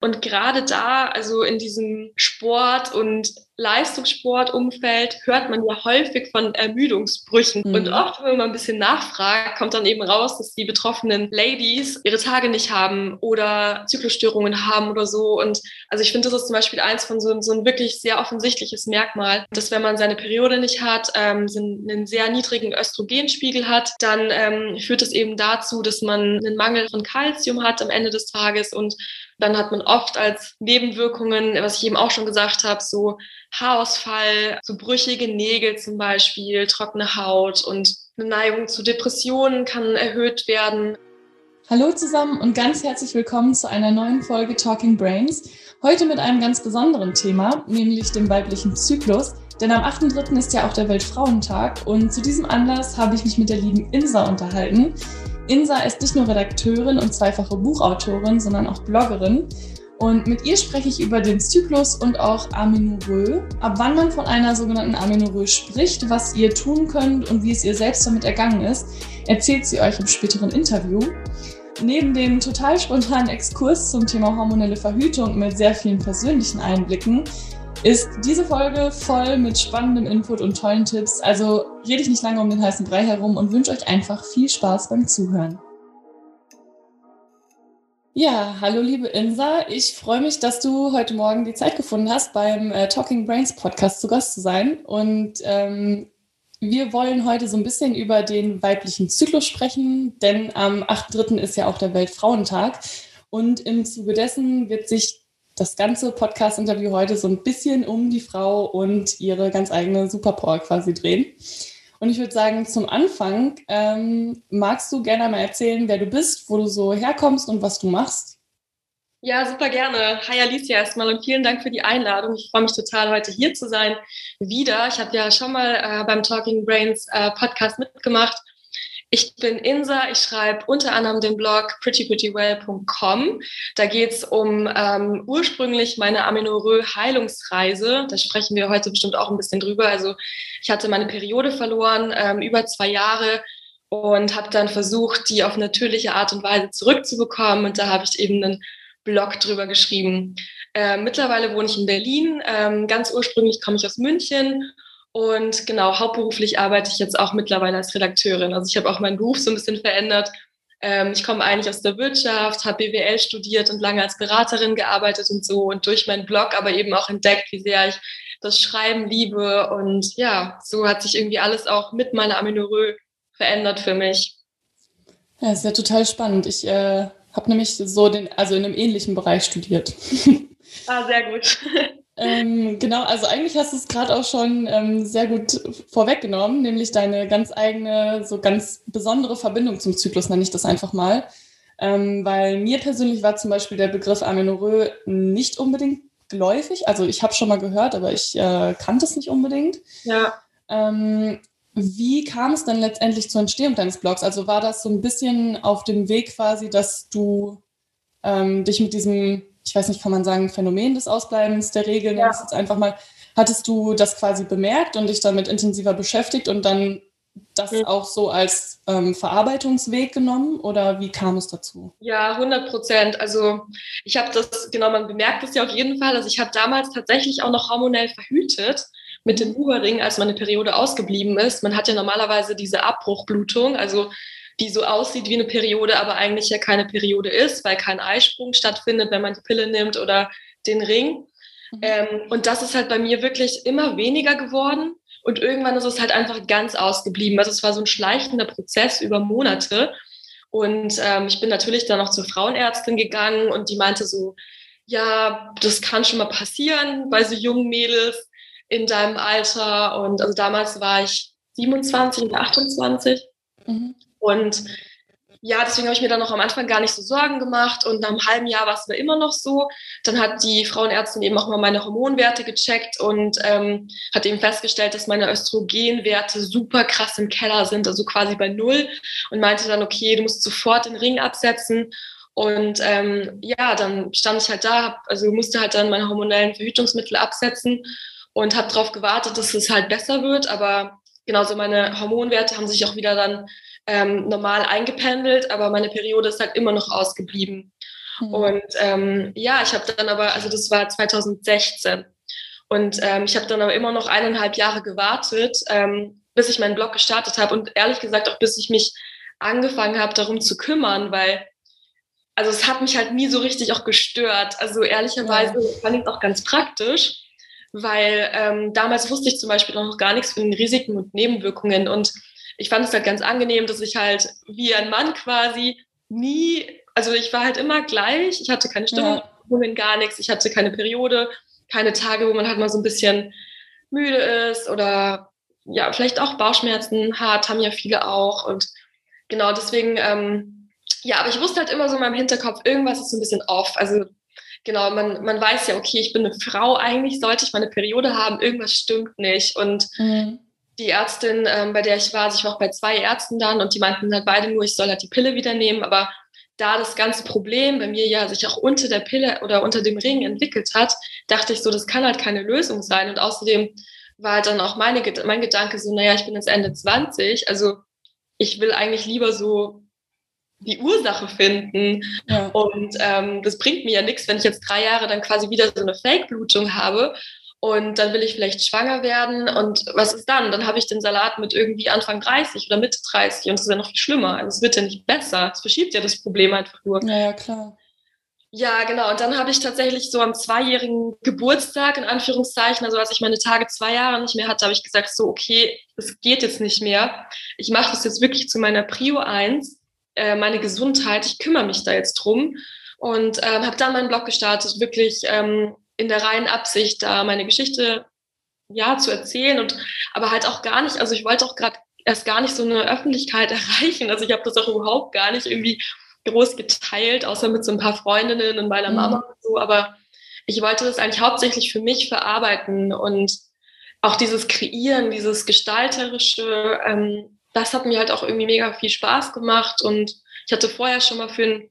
Und gerade da, also in diesem Sport und Leistungssportumfeld hört man ja häufig von Ermüdungsbrüchen. Mhm. Und oft, wenn man ein bisschen nachfragt, kommt dann eben raus, dass die betroffenen Ladies ihre Tage nicht haben oder Zyklusstörungen haben oder so. Und also ich finde, das ist zum Beispiel eins von so, so ein wirklich sehr offensichtliches Merkmal, dass wenn man seine Periode nicht hat, ähm, einen sehr niedrigen Östrogenspiegel hat, dann ähm, führt es eben dazu, dass man einen Mangel von Kalzium hat am Ende des Tages und dann hat man oft als Nebenwirkungen, was ich eben auch schon gesagt habe, so Haarausfall, so brüchige Nägel zum Beispiel, trockene Haut und eine Neigung zu Depressionen kann erhöht werden. Hallo zusammen und ganz herzlich willkommen zu einer neuen Folge Talking Brains. Heute mit einem ganz besonderen Thema, nämlich dem weiblichen Zyklus. Denn am 8.3. ist ja auch der Weltfrauentag und zu diesem Anlass habe ich mich mit der lieben Insa unterhalten. Insa ist nicht nur Redakteurin und zweifache Buchautorin, sondern auch Bloggerin. Und mit ihr spreche ich über den Zyklus und auch Amenorrhoe, ab wann man von einer sogenannten Amenorrhoe spricht, was ihr tun könnt und wie es ihr selbst damit ergangen ist, erzählt sie euch im späteren Interview. Neben dem total spontanen Exkurs zum Thema hormonelle Verhütung mit sehr vielen persönlichen Einblicken ist diese Folge voll mit spannendem Input und tollen Tipps. Also rede ich nicht lange um den heißen Brei herum und wünsche euch einfach viel Spaß beim Zuhören. Ja, hallo liebe Insa. Ich freue mich, dass du heute Morgen die Zeit gefunden hast, beim äh, Talking Brains Podcast zu Gast zu sein. Und ähm, wir wollen heute so ein bisschen über den weiblichen Zyklus sprechen, denn am 8.3. ist ja auch der Weltfrauentag. Und im Zuge dessen wird sich das ganze Podcast-Interview heute so ein bisschen um die Frau und ihre ganz eigene Superpower quasi drehen. Und ich würde sagen, zum Anfang ähm, magst du gerne mal erzählen, wer du bist, wo du so herkommst und was du machst? Ja, super gerne. Hi Alicia erstmal und vielen Dank für die Einladung. Ich freue mich total, heute hier zu sein. Wieder. Ich habe ja schon mal äh, beim Talking Brains äh, Podcast mitgemacht ich bin Insa, ich schreibe unter anderem den Blog prettyprettywell.com. Da geht es um ähm, ursprünglich meine Amenorrhoe-Heilungsreise. Da sprechen wir heute bestimmt auch ein bisschen drüber. Also ich hatte meine Periode verloren, ähm, über zwei Jahre und habe dann versucht, die auf natürliche Art und Weise zurückzubekommen. Und da habe ich eben einen Blog drüber geschrieben. Äh, mittlerweile wohne ich in Berlin. Ähm, ganz ursprünglich komme ich aus München und genau, hauptberuflich arbeite ich jetzt auch mittlerweile als Redakteurin. Also ich habe auch meinen Beruf so ein bisschen verändert. Ähm, ich komme eigentlich aus der Wirtschaft, habe BWL studiert und lange als Beraterin gearbeitet und so und durch meinen Blog aber eben auch entdeckt, wie sehr ich das Schreiben liebe. Und ja, so hat sich irgendwie alles auch mit meiner Aminorö verändert für mich. Ja, ist ja total spannend. Ich äh, habe nämlich so den, also in einem ähnlichen Bereich studiert. ah, sehr gut. Ähm, genau, also eigentlich hast du es gerade auch schon ähm, sehr gut vorweggenommen, nämlich deine ganz eigene, so ganz besondere Verbindung zum Zyklus, nenne ich das einfach mal. Ähm, weil mir persönlich war zum Beispiel der Begriff Amenorrhoe nicht unbedingt geläufig. Also ich habe schon mal gehört, aber ich äh, kannte es nicht unbedingt. Ja. Ähm, wie kam es dann letztendlich zur Entstehung deines Blogs? Also war das so ein bisschen auf dem Weg quasi, dass du ähm, dich mit diesem ich weiß nicht, kann man sagen, Phänomen des Ausbleibens der Regeln, ja. jetzt einfach mal, hattest du das quasi bemerkt und dich damit intensiver beschäftigt und dann das mhm. auch so als ähm, Verarbeitungsweg genommen oder wie kam es dazu? Ja, 100 Prozent. Also ich habe das, genau, man bemerkt es ja auf jeden Fall. Also ich habe damals tatsächlich auch noch hormonell verhütet mit dem Uberring, als meine Periode ausgeblieben ist. Man hat ja normalerweise diese Abbruchblutung, also die so aussieht wie eine Periode, aber eigentlich ja keine Periode ist, weil kein Eisprung stattfindet, wenn man die Pille nimmt oder den Ring. Mhm. Ähm, und das ist halt bei mir wirklich immer weniger geworden. Und irgendwann ist es halt einfach ganz ausgeblieben. Also es war so ein schleichender Prozess über Monate. Und ähm, ich bin natürlich dann noch zur Frauenärztin gegangen und die meinte so, ja, das kann schon mal passieren bei so jungen Mädels in deinem Alter. Und also damals war ich 27 und 28. Mhm. Und ja, deswegen habe ich mir dann noch am Anfang gar nicht so Sorgen gemacht und nach einem halben Jahr war es mir immer noch so. Dann hat die Frauenärztin eben auch mal meine Hormonwerte gecheckt und ähm, hat eben festgestellt, dass meine Östrogenwerte super krass im Keller sind, also quasi bei null und meinte dann, okay, du musst sofort den Ring absetzen. Und ähm, ja, dann stand ich halt da, also musste halt dann meine hormonellen Verhütungsmittel absetzen und habe darauf gewartet, dass es halt besser wird. Aber genauso meine Hormonwerte haben sich auch wieder dann ähm, normal eingependelt, aber meine Periode ist halt immer noch ausgeblieben. Mhm. Und ähm, ja, ich habe dann aber, also das war 2016. Und ähm, ich habe dann aber immer noch eineinhalb Jahre gewartet, ähm, bis ich meinen Blog gestartet habe und ehrlich gesagt auch bis ich mich angefangen habe, darum zu kümmern, weil also es hat mich halt nie so richtig auch gestört. Also ehrlicherweise ja. fand ich es auch ganz praktisch, weil ähm, damals wusste ich zum Beispiel noch gar nichts von den Risiken und Nebenwirkungen und ich fand es halt ganz angenehm, dass ich halt wie ein Mann quasi nie, also ich war halt immer gleich, ich hatte keine Stimmung, ja. gar nichts, ich hatte keine Periode, keine Tage, wo man halt mal so ein bisschen müde ist oder ja, vielleicht auch Bauchschmerzen hat, haben ja viele auch. Und genau deswegen, ähm, ja, aber ich wusste halt immer so in meinem Hinterkopf, irgendwas ist so ein bisschen off, also genau, man, man weiß ja, okay, ich bin eine Frau, eigentlich sollte ich meine Periode haben, irgendwas stimmt nicht. Und mhm die Ärztin, ähm, bei der ich war, also ich war auch bei zwei Ärzten dann und die meinten halt beide nur, ich soll halt die Pille wieder nehmen, aber da das ganze Problem bei mir ja sich auch unter der Pille oder unter dem Ring entwickelt hat, dachte ich so, das kann halt keine Lösung sein. Und außerdem war halt dann auch meine, mein Gedanke so, naja, ich bin jetzt Ende 20, also ich will eigentlich lieber so die Ursache finden. Ja. Und ähm, das bringt mir ja nichts, wenn ich jetzt drei Jahre dann quasi wieder so eine Fake-Blutung habe und dann will ich vielleicht schwanger werden und was ist dann? Dann habe ich den Salat mit irgendwie Anfang 30 oder Mitte 30 und das ist ja noch viel schlimmer. Also es wird ja nicht besser. Es verschiebt ja das Problem einfach nur. Ja, ja klar. Ja, genau. Und dann habe ich tatsächlich so am zweijährigen Geburtstag, in Anführungszeichen, also als ich meine Tage zwei Jahre nicht mehr hatte, habe ich gesagt, so, okay, es geht jetzt nicht mehr. Ich mache das jetzt wirklich zu meiner Prio 1, äh, meine Gesundheit. Ich kümmere mich da jetzt drum. Und ähm, habe dann meinen Blog gestartet, wirklich ähm, in der reinen Absicht, da meine Geschichte ja zu erzählen und aber halt auch gar nicht, also ich wollte auch gerade erst gar nicht so eine Öffentlichkeit erreichen. Also ich habe das auch überhaupt gar nicht irgendwie groß geteilt, außer mit so ein paar Freundinnen und meiner mhm. Mama und so. Aber ich wollte das eigentlich hauptsächlich für mich verarbeiten und auch dieses Kreieren, dieses Gestalterische, ähm, das hat mir halt auch irgendwie mega viel Spaß gemacht. Und ich hatte vorher schon mal für ein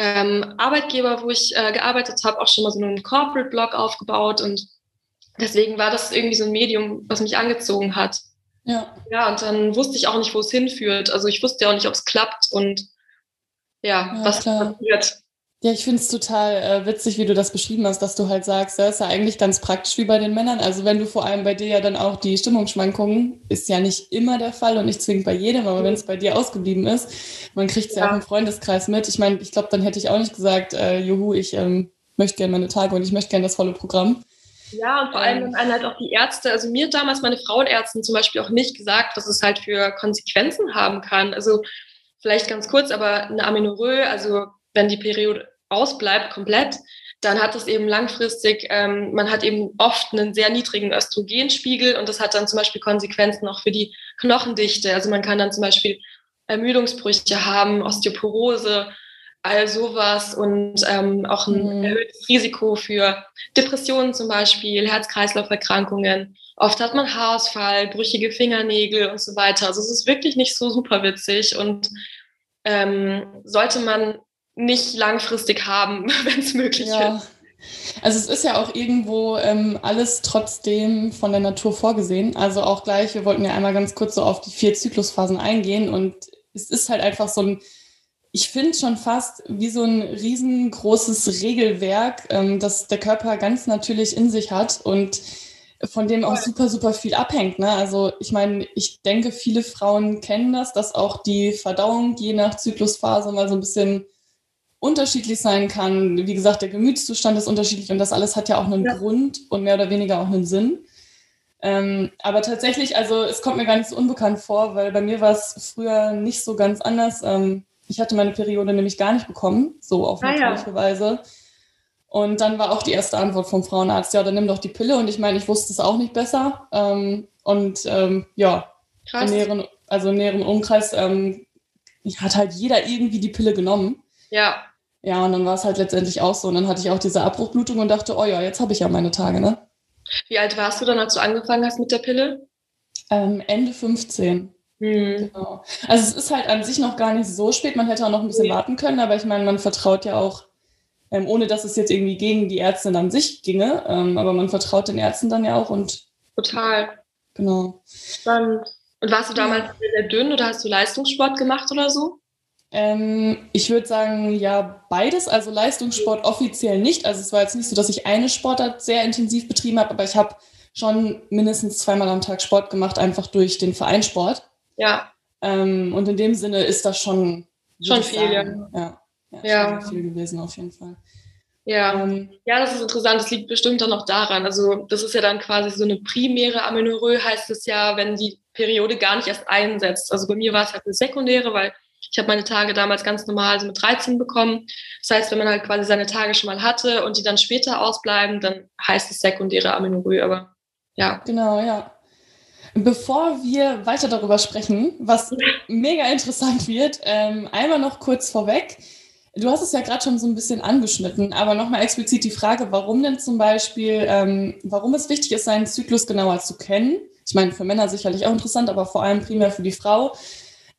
ähm, Arbeitgeber, wo ich äh, gearbeitet habe, auch schon mal so einen Corporate-Blog aufgebaut und deswegen war das irgendwie so ein Medium, was mich angezogen hat. Ja. Ja, und dann wusste ich auch nicht, wo es hinführt. Also ich wusste ja auch nicht, ob es klappt und ja, ja was klar. passiert. Ja, ich finde es total äh, witzig, wie du das beschrieben hast, dass du halt sagst, das ist ja eigentlich ganz praktisch wie bei den Männern. Also wenn du vor allem bei dir ja dann auch die Stimmungsschwankungen, ist ja nicht immer der Fall und nicht zwingend bei jedem, aber wenn es bei dir ausgeblieben ist, man kriegt es ja. ja. auch im Freundeskreis mit. Ich meine, ich glaube, dann hätte ich auch nicht gesagt, äh, juhu, ich ähm, möchte gerne meine Tage und ich möchte gerne das volle Programm. Ja, und vor allem ähm, dann halt auch die Ärzte, also mir damals meine Frauenärztin zum Beispiel auch nicht gesagt, was es halt für Konsequenzen haben kann. Also vielleicht ganz kurz, aber eine Amenorrhoe, also wenn die Periode ausbleibt komplett, dann hat es eben langfristig, ähm, man hat eben oft einen sehr niedrigen Östrogenspiegel und das hat dann zum Beispiel Konsequenzen auch für die Knochendichte. Also man kann dann zum Beispiel Ermüdungsbrüche haben, Osteoporose, all sowas und ähm, auch ein mhm. erhöhtes Risiko für Depressionen zum Beispiel, Herz-Kreislauf-Erkrankungen. Oft hat man Haarausfall, brüchige Fingernägel und so weiter. Also es ist wirklich nicht so super witzig und ähm, sollte man nicht langfristig haben, wenn es möglich ja. ist. Also es ist ja auch irgendwo ähm, alles trotzdem von der Natur vorgesehen. Also auch gleich, wir wollten ja einmal ganz kurz so auf die vier Zyklusphasen eingehen und es ist halt einfach so ein, ich finde schon fast wie so ein riesengroßes Regelwerk, ähm, das der Körper ganz natürlich in sich hat und von dem auch super, super viel abhängt. Ne? Also ich meine, ich denke, viele Frauen kennen das, dass auch die Verdauung je nach Zyklusphase mal so ein bisschen unterschiedlich sein kann. Wie gesagt, der Gemütszustand ist unterschiedlich und das alles hat ja auch einen ja. Grund und mehr oder weniger auch einen Sinn. Ähm, aber tatsächlich, also es kommt mir gar nicht so unbekannt vor, weil bei mir war es früher nicht so ganz anders. Ähm, ich hatte meine Periode nämlich gar nicht bekommen, so auf ah, natürliche ja. Weise. Und dann war auch die erste Antwort vom Frauenarzt, ja, dann nimm doch die Pille. Und ich meine, ich wusste es auch nicht besser. Ähm, und ähm, ja, Krass. im näheren, also im näheren Umkreis ähm, hat halt jeder irgendwie die Pille genommen. Ja. Ja, und dann war es halt letztendlich auch so. Und dann hatte ich auch diese Abbruchblutung und dachte, oh ja, jetzt habe ich ja meine Tage, ne? Wie alt warst du dann, als du angefangen hast mit der Pille? Ähm, Ende 15. Hm. Genau. Also es ist halt an sich noch gar nicht so spät. Man hätte auch noch ein bisschen nee. warten können, aber ich meine, man vertraut ja auch, ähm, ohne dass es jetzt irgendwie gegen die Ärztin an sich ginge, ähm, aber man vertraut den Ärzten dann ja auch und. Total. Genau. Spannend. Und warst du damals sehr dünn oder hast du Leistungssport gemacht oder so? Ähm, ich würde sagen, ja, beides. Also Leistungssport offiziell nicht. Also es war jetzt nicht so, dass ich eine Sportart sehr intensiv betrieben habe, aber ich habe schon mindestens zweimal am Tag Sport gemacht, einfach durch den Vereinssport. Ja. Ähm, und in dem Sinne ist das schon, schon viel, ja. ja. Ja, ja. viel gewesen auf jeden Fall. Ja. Ähm, ja, das ist interessant. Das liegt bestimmt dann noch daran. Also das ist ja dann quasi so eine primäre Amenorrhoe, heißt es ja, wenn die Periode gar nicht erst einsetzt. Also bei mir war es halt eine sekundäre, weil ich habe meine Tage damals ganz normal so mit 13 bekommen. Das heißt, wenn man halt quasi seine Tage schon mal hatte und die dann später ausbleiben, dann heißt es sekundäre Amenorrhoe. Aber ja. Genau, ja. Bevor wir weiter darüber sprechen, was mega interessant wird, ähm, einmal noch kurz vorweg. Du hast es ja gerade schon so ein bisschen angeschnitten, aber nochmal explizit die Frage, warum denn zum Beispiel, ähm, warum es wichtig ist, seinen Zyklus genauer zu kennen. Ich meine, für Männer sicherlich auch interessant, aber vor allem primär für die Frau.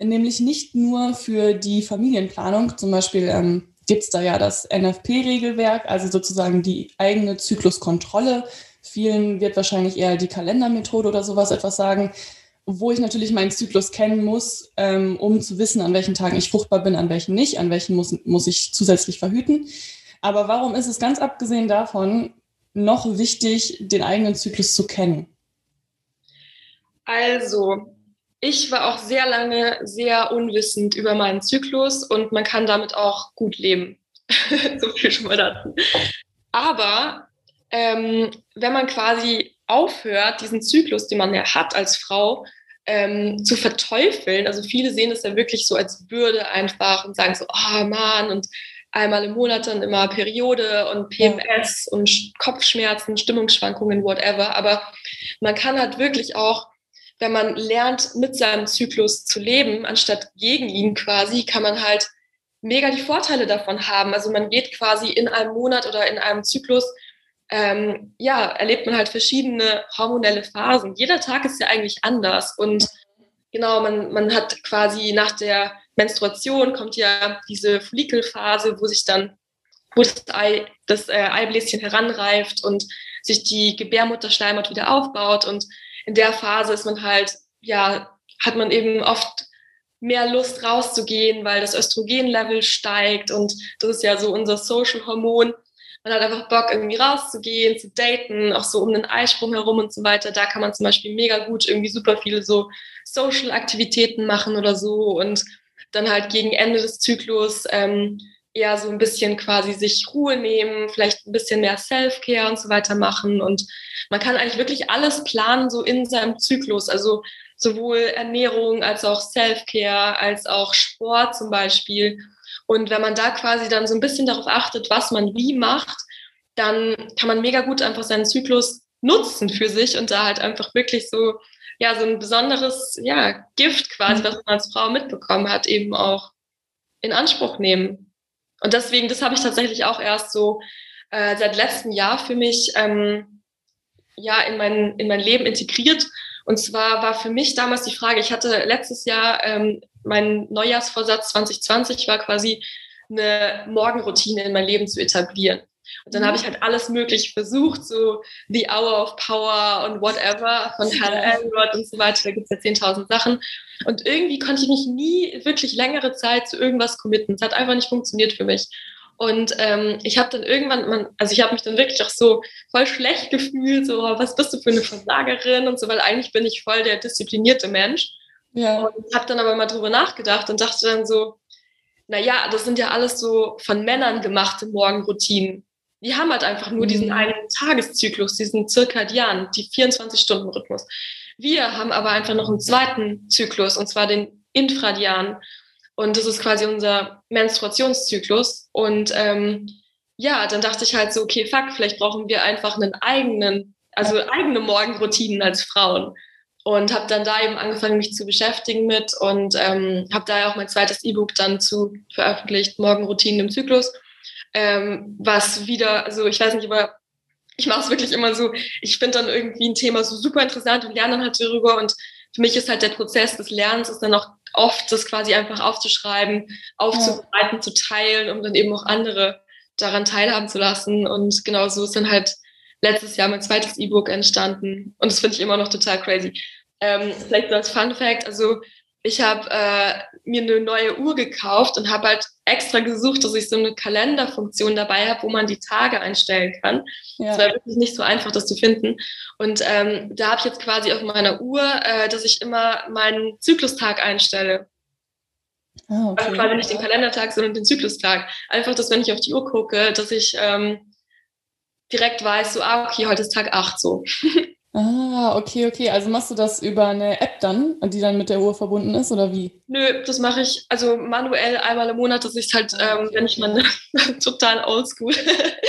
Nämlich nicht nur für die Familienplanung. Zum Beispiel ähm, gibt es da ja das NFP-Regelwerk, also sozusagen die eigene Zykluskontrolle. Vielen wird wahrscheinlich eher die Kalendermethode oder sowas etwas sagen wo ich natürlich meinen Zyklus kennen muss, ähm, um zu wissen, an welchen Tagen ich fruchtbar bin, an welchen nicht, an welchen muss, muss ich zusätzlich verhüten. Aber warum ist es ganz abgesehen davon noch wichtig, den eigenen Zyklus zu kennen? Also, ich war auch sehr lange sehr unwissend über meinen Zyklus und man kann damit auch gut leben. so viel schon mal dazu. Aber ähm, wenn man quasi aufhört, diesen Zyklus, den man ja hat als Frau, ähm, zu verteufeln. Also viele sehen es ja wirklich so als Bürde einfach und sagen so, oh Mann, und einmal im Monat dann immer Periode und PMS und Kopfschmerzen, Stimmungsschwankungen, whatever. Aber man kann halt wirklich auch, wenn man lernt, mit seinem Zyklus zu leben, anstatt gegen ihn quasi, kann man halt mega die Vorteile davon haben. Also man geht quasi in einem Monat oder in einem Zyklus ähm, ja, erlebt man halt verschiedene hormonelle Phasen. Jeder Tag ist ja eigentlich anders und genau, man, man hat quasi nach der Menstruation kommt ja diese Follikelphase, wo sich dann, wo das, Ei, das äh, Eibläschen heranreift und sich die Gebärmutterschleimhaut wieder aufbaut und in der Phase ist man halt, ja, hat man eben oft mehr Lust rauszugehen, weil das Östrogenlevel steigt und das ist ja so unser Social Hormon man hat einfach Bock, irgendwie rauszugehen, zu daten, auch so um den Eisprung herum und so weiter. Da kann man zum Beispiel mega gut irgendwie super viele so Social-Aktivitäten machen oder so und dann halt gegen Ende des Zyklus ähm, eher so ein bisschen quasi sich Ruhe nehmen, vielleicht ein bisschen mehr Self-Care und so weiter machen. Und man kann eigentlich wirklich alles planen, so in seinem Zyklus. Also sowohl Ernährung als auch Self-Care, als auch Sport zum Beispiel. Und wenn man da quasi dann so ein bisschen darauf achtet, was man wie macht, dann kann man mega gut einfach seinen Zyklus nutzen für sich und da halt einfach wirklich so, ja, so ein besonderes, ja, Gift quasi, was man als Frau mitbekommen hat, eben auch in Anspruch nehmen. Und deswegen, das habe ich tatsächlich auch erst so äh, seit letztem Jahr für mich ähm, ja in mein, in mein Leben integriert. Und zwar war für mich damals die Frage, ich hatte letztes Jahr ähm, mein Neujahrsvorsatz 2020 war quasi eine Morgenroutine in mein Leben zu etablieren. Und dann habe ich halt alles Mögliche versucht, so The Hour of Power und whatever von Hal Elrod und so weiter. Da gibt es ja 10.000 Sachen. Und irgendwie konnte ich mich nie wirklich längere Zeit zu irgendwas committen. Es hat einfach nicht funktioniert für mich. Und ähm, ich habe dann irgendwann, man, also ich habe mich dann wirklich auch so voll schlecht gefühlt, so, was bist du für eine Versagerin und so, weil eigentlich bin ich voll der disziplinierte Mensch. Ja. Und habe dann aber mal drüber nachgedacht und dachte dann so, naja, das sind ja alles so von Männern gemachte Morgenroutinen. Die haben halt einfach nur mhm. diesen einen Tageszyklus, diesen zirkadian, die 24-Stunden-Rhythmus. Wir haben aber einfach noch einen zweiten Zyklus, und zwar den Infradian. Und das ist quasi unser Menstruationszyklus. Und ähm, ja, dann dachte ich halt so, okay, fuck, vielleicht brauchen wir einfach einen eigenen, also eigene Morgenroutinen als Frauen und habe dann da eben angefangen, mich zu beschäftigen mit und ähm, habe da ja auch mein zweites E-Book dann zu veröffentlicht, Morgenroutinen im Zyklus, ähm, was wieder, also ich weiß nicht, aber ich mache es wirklich immer so, ich finde dann irgendwie ein Thema so super interessant und lerne dann halt darüber und für mich ist halt der Prozess des Lernens ist dann auch oft das quasi einfach aufzuschreiben, aufzubereiten, ja. zu teilen, um dann eben auch andere daran teilhaben zu lassen und genau so ist dann halt letztes Jahr mein zweites E-Book entstanden. Und das finde ich immer noch total crazy. Ähm, vielleicht so als Fun Fact, also ich habe äh, mir eine neue Uhr gekauft und habe halt extra gesucht, dass ich so eine Kalenderfunktion dabei habe, wo man die Tage einstellen kann. Es ja. war wirklich nicht so einfach, das zu finden. Und ähm, da habe ich jetzt quasi auf meiner Uhr, äh, dass ich immer meinen Zyklustag einstelle. Ah, okay. Also quasi nicht den Kalendertag, sondern den Zyklustag. Einfach, dass wenn ich auf die Uhr gucke, dass ich ähm, direkt weiß, so, ah, okay, heute ist Tag 8 so. Ah, okay, okay. Also machst du das über eine App dann, die dann mit der Uhr verbunden ist oder wie? Nö, das mache ich also manuell einmal im Monat, dass ich halt, ähm, wenn ich meine, total oldschool.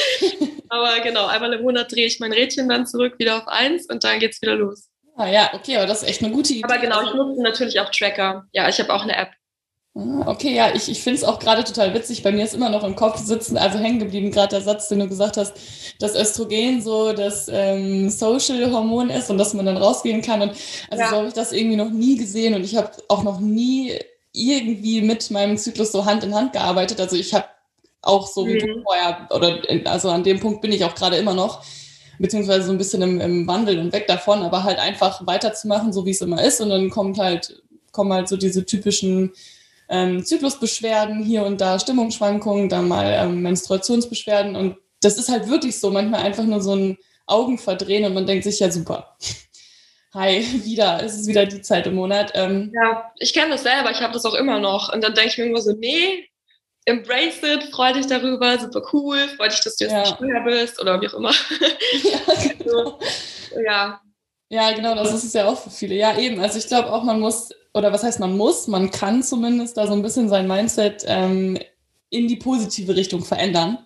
aber genau, einmal im Monat drehe ich mein Rädchen dann zurück wieder auf eins und dann geht's wieder los. Ah ja, okay, aber das ist echt eine gute Idee. Aber genau, ich nutze natürlich auch Tracker. Ja, ich habe auch eine App. Ah, okay, ja, ich, ich finde es auch gerade total witzig. Bei mir ist immer noch im Kopf sitzen, also hängen geblieben, gerade der Satz, den du gesagt hast, dass Östrogen so das ähm, Social-Hormon ist und dass man dann rausgehen kann. Und also ja. so habe ich das irgendwie noch nie gesehen und ich habe auch noch nie irgendwie mit meinem Zyklus so Hand in Hand gearbeitet. Also ich habe auch so wie mhm. du vorher, oder also an dem Punkt bin ich auch gerade immer noch, beziehungsweise so ein bisschen im, im Wandel und weg davon, aber halt einfach weiterzumachen, so wie es immer ist. Und dann kommt halt, kommen halt so diese typischen ähm, Zyklusbeschwerden, hier und da Stimmungsschwankungen, dann mal ähm, Menstruationsbeschwerden. Und das ist halt wirklich so, manchmal einfach nur so ein Augenverdrehen und man denkt sich, ja super. Hi, wieder, es ist wieder die Zeit im Monat. Ähm, ja, ich kenne das selber, ich habe das auch immer noch. Und dann denke ich mir immer so, nee, embrace it, freu dich darüber, super cool, freu dich, dass du jetzt ja. nicht schwer bist oder wie auch immer. Ja, genau. ja. Ja, genau, das ist es ja auch für viele. Ja, eben. Also ich glaube auch, man muss oder was heißt man muss, man kann zumindest da so ein bisschen sein Mindset ähm, in die positive Richtung verändern.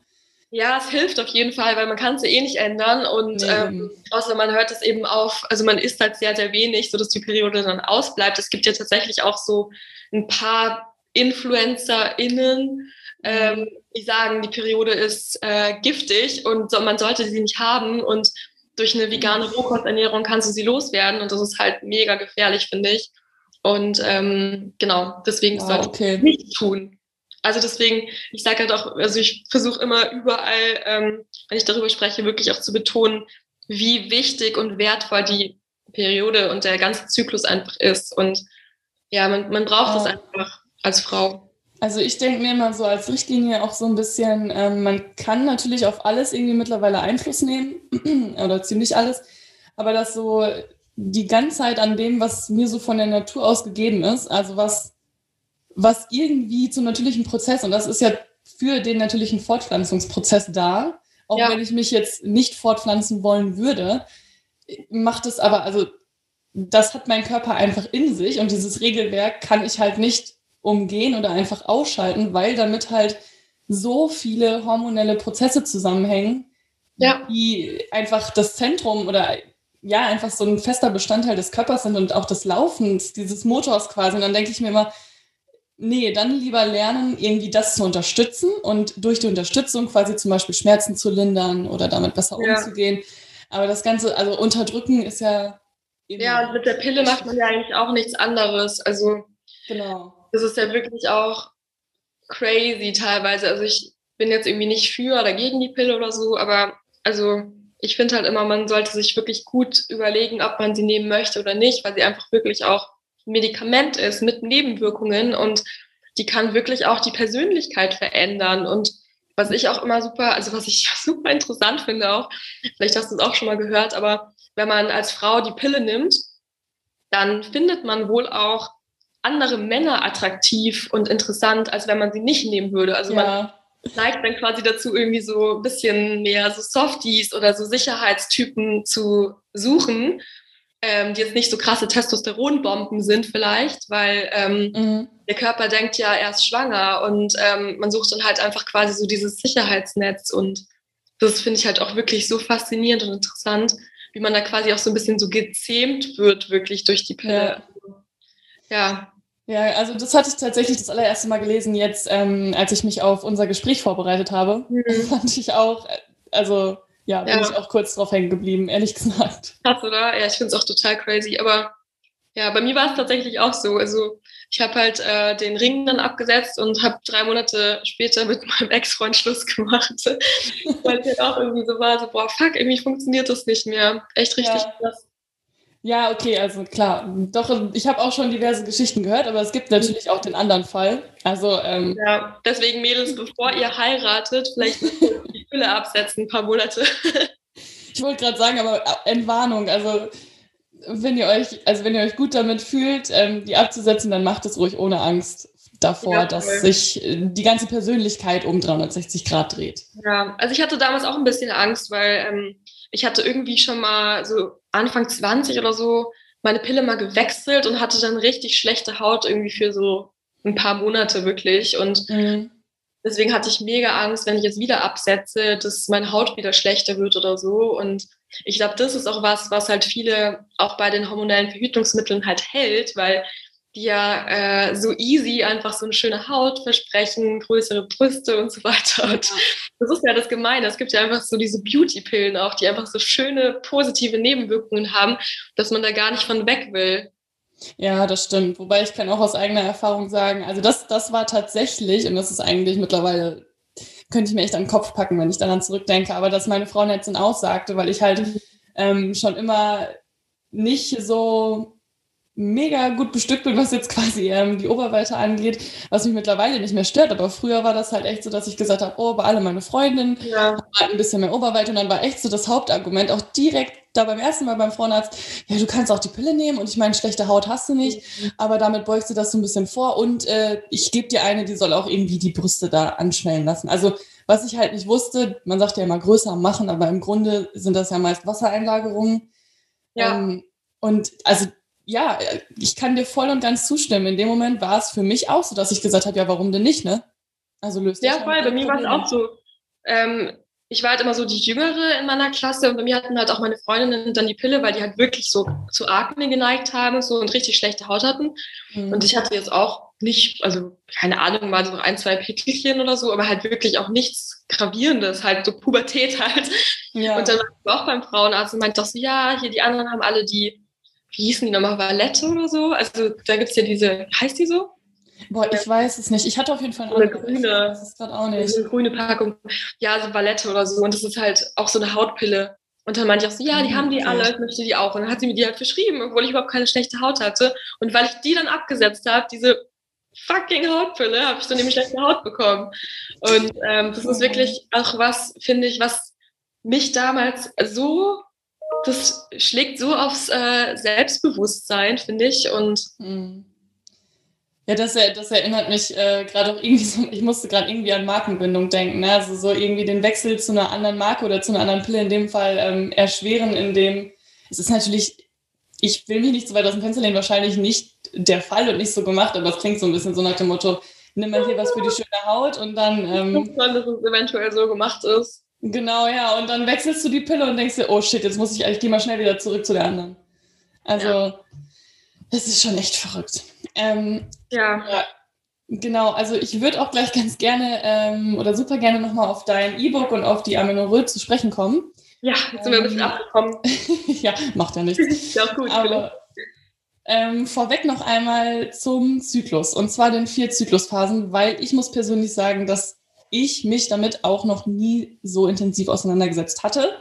Ja, es hilft auf jeden Fall, weil man kann es ja eh nicht ändern und nee. ähm, außer man hört es eben auf, also man isst halt sehr, sehr wenig, sodass die Periode dann ausbleibt. Es gibt ja tatsächlich auch so ein paar InfluencerInnen, ähm, die sagen, die Periode ist äh, giftig und so, man sollte sie nicht haben und durch eine vegane Rohkosternährung kannst du sie loswerden und das ist halt mega gefährlich, finde ich. Und ähm, genau, deswegen ah, sollte okay. ich nicht tun. Also deswegen, ich sage halt auch, also ich versuche immer überall, ähm, wenn ich darüber spreche, wirklich auch zu betonen, wie wichtig und wertvoll die Periode und der ganze Zyklus einfach ist. Und ja, man, man braucht das einfach als Frau. Also ich denke mir immer so als Richtlinie auch so ein bisschen, ähm, man kann natürlich auf alles irgendwie mittlerweile Einfluss nehmen oder ziemlich alles, aber das so die ganze Zeit an dem, was mir so von der Natur aus gegeben ist, also was, was irgendwie zum natürlichen Prozess, und das ist ja für den natürlichen Fortpflanzungsprozess da, auch ja. wenn ich mich jetzt nicht fortpflanzen wollen würde, macht es aber, also das hat mein Körper einfach in sich und dieses Regelwerk kann ich halt nicht umgehen oder einfach ausschalten, weil damit halt so viele hormonelle Prozesse zusammenhängen, ja. die einfach das Zentrum oder ja einfach so ein fester Bestandteil des Körpers sind und auch des Laufens, dieses Motors quasi. Und dann denke ich mir immer, nee, dann lieber lernen, irgendwie das zu unterstützen und durch die Unterstützung quasi zum Beispiel Schmerzen zu lindern oder damit besser ja. umzugehen. Aber das Ganze, also unterdrücken ist ja. ja, und mit der Pille macht man ja eigentlich auch nichts anderes. Also, genau. Das ist ja wirklich auch crazy teilweise. Also, ich bin jetzt irgendwie nicht für oder gegen die Pille oder so, aber also ich finde halt immer, man sollte sich wirklich gut überlegen, ob man sie nehmen möchte oder nicht, weil sie einfach wirklich auch ein Medikament ist mit Nebenwirkungen und die kann wirklich auch die Persönlichkeit verändern. Und was ich auch immer super, also was ich super interessant finde auch, vielleicht hast du es auch schon mal gehört, aber wenn man als Frau die Pille nimmt, dann findet man wohl auch andere Männer attraktiv und interessant, als wenn man sie nicht nehmen würde. Also ja. man neigt dann quasi dazu, irgendwie so ein bisschen mehr so Softies oder so Sicherheitstypen zu suchen, ähm, die jetzt nicht so krasse Testosteronbomben sind vielleicht, weil ähm, mhm. der Körper denkt ja, er ist schwanger und ähm, man sucht dann halt einfach quasi so dieses Sicherheitsnetz und das finde ich halt auch wirklich so faszinierend und interessant, wie man da quasi auch so ein bisschen so gezähmt wird wirklich durch die Pille. Ja. ja. Ja, also das hatte ich tatsächlich das allererste Mal gelesen, jetzt, ähm, als ich mich auf unser Gespräch vorbereitet habe. Mhm. Fand ich auch, äh, also ja, bin ja. ich auch kurz drauf hängen geblieben, ehrlich gesagt. Krass, oder? Ja, ich finde es auch total crazy. Aber ja, bei mir war es tatsächlich auch so. Also ich habe halt äh, den Ring dann abgesetzt und habe drei Monate später mit meinem Ex-Freund Schluss gemacht. Weil es halt auch irgendwie so war, so, boah, fuck, irgendwie funktioniert das nicht mehr. Echt richtig ja. krass. Ja, okay, also klar. Doch, ich habe auch schon diverse Geschichten gehört, aber es gibt natürlich auch den anderen Fall. Also ähm, ja, deswegen Mädels, bevor ihr heiratet, vielleicht die Fülle absetzen, ein paar Monate. ich wollte gerade sagen, aber äh, Entwarnung, also wenn ihr euch, also wenn ihr euch gut damit fühlt, ähm, die abzusetzen, dann macht es ruhig ohne Angst davor, ja, dass sich äh, die ganze Persönlichkeit um 360 Grad dreht. Ja, also ich hatte damals auch ein bisschen Angst, weil ähm, ich hatte irgendwie schon mal so Anfang 20 oder so meine Pille mal gewechselt und hatte dann richtig schlechte Haut irgendwie für so ein paar Monate wirklich. Und mhm. deswegen hatte ich mega Angst, wenn ich jetzt wieder absetze, dass meine Haut wieder schlechter wird oder so. Und ich glaube, das ist auch was, was halt viele auch bei den hormonellen Verhütungsmitteln halt hält, weil die ja äh, so easy einfach so eine schöne Haut versprechen, größere Brüste und so weiter. Und das ist ja das Gemeine. Es gibt ja einfach so diese Beauty-Pillen auch, die einfach so schöne positive Nebenwirkungen haben, dass man da gar nicht von weg will. Ja, das stimmt. Wobei ich kann auch aus eigener Erfahrung sagen, also das, das war tatsächlich, und das ist eigentlich mittlerweile, könnte ich mir echt den Kopf packen, wenn ich daran zurückdenke, aber dass meine Frau Netzin aussagte, weil ich halt mhm. ähm, schon immer nicht so mega gut bestückt bin, was jetzt quasi ähm, die Oberweite angeht, was mich mittlerweile nicht mehr stört. Aber früher war das halt echt so, dass ich gesagt habe, oh, bei alle meine Freundinnen ja. halt ein bisschen mehr Oberweite. Und dann war echt so das Hauptargument auch direkt da beim ersten Mal beim Frauenarzt, ja, du kannst auch die Pille nehmen und ich meine, schlechte Haut hast du nicht, mhm. aber damit beugst du das so ein bisschen vor und äh, ich gebe dir eine, die soll auch irgendwie die Brüste da anschwellen lassen. Also was ich halt nicht wusste, man sagt ja immer größer machen, aber im Grunde sind das ja meist Wassereinlagerungen. Ja. Ähm, und also ja, ich kann dir voll und ganz zustimmen. In dem Moment war es für mich auch so, dass ich gesagt habe, ja, warum denn nicht, ne? Also löst Ja, voll, bei mir war es auch so. Ähm, ich war halt immer so die Jüngere in meiner Klasse und bei mir hatten halt auch meine Freundinnen dann die Pille, weil die halt wirklich so zu Akne geneigt haben so und richtig schlechte Haut hatten. Mhm. Und ich hatte jetzt auch nicht, also keine Ahnung, mal so ein, zwei Pickelchen oder so, aber halt wirklich auch nichts Gravierendes, halt so Pubertät halt. Ja. Und dann war ich auch beim Frauenarzt und meinte doch so, ja, hier die anderen haben alle die wie hießen die nochmal, Valette oder so? Also da gibt es ja diese, heißt die so? Boah, ich weiß es nicht. Ich hatte auf jeden Fall eine grüne. Das ist gerade auch nicht. Eine grüne Packung. Ja, so Valette oder so. Und das ist halt auch so eine Hautpille. Und dann meinte ich auch so, ja, die mhm, haben die alle, ich möchte die auch. Und dann hat sie mir die halt verschrieben, obwohl ich überhaupt keine schlechte Haut hatte. Und weil ich die dann abgesetzt habe, diese fucking Hautpille, habe ich dann eben schlechte Haut bekommen. Und ähm, das ist wirklich auch was, finde ich, was mich damals so das schlägt so aufs äh, Selbstbewusstsein, finde ich. Und hm. ja, das, das erinnert mich äh, gerade auch irgendwie so, ich musste gerade irgendwie an Markenbindung denken. Ne? Also so irgendwie den Wechsel zu einer anderen Marke oder zu einer anderen Pille in dem Fall ähm, erschweren, in dem es ist natürlich, ich will mich nicht so weit aus dem Fenster lehnen, wahrscheinlich nicht der Fall und nicht so gemacht, aber es klingt so ein bisschen so nach dem Motto, nimm mal hier was für die schöne Haut und dann. Ähm, dass es eventuell so gemacht ist. Genau, ja. Und dann wechselst du die Pille und denkst dir, oh shit, jetzt muss ich, ich gehe mal schnell wieder zurück zu der anderen. Also, ja. das ist schon echt verrückt. Ähm, ja. ja. Genau, also ich würde auch gleich ganz gerne ähm, oder super gerne nochmal auf dein E-Book und auf die Amenorrhoe zu sprechen kommen. Ja, jetzt sind wir ein bisschen ähm, abgekommen. ja, macht ja nichts. ja, gut. Aber ähm, vorweg noch einmal zum Zyklus und zwar den vier Zyklusphasen, weil ich muss persönlich sagen, dass ich mich damit auch noch nie so intensiv auseinandergesetzt hatte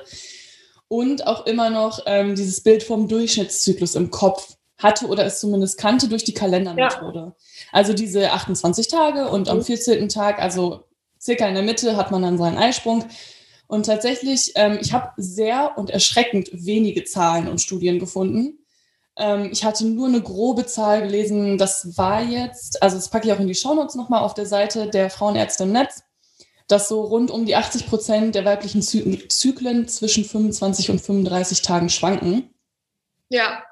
und auch immer noch ähm, dieses Bild vom Durchschnittszyklus im Kopf hatte oder es zumindest kannte durch die Kalendermethode. Ja. Also diese 28 Tage und am 14. Mhm. Tag, also circa in der Mitte, hat man dann seinen Eisprung. Und tatsächlich, ähm, ich habe sehr und erschreckend wenige Zahlen und Studien gefunden. Ähm, ich hatte nur eine grobe Zahl gelesen, das war jetzt, also das packe ich auch in die Shownotes nochmal auf der Seite der Frauenärzte im Netz dass so rund um die 80 Prozent der weiblichen Zyklen zwischen 25 und 35 Tagen schwanken. Ja.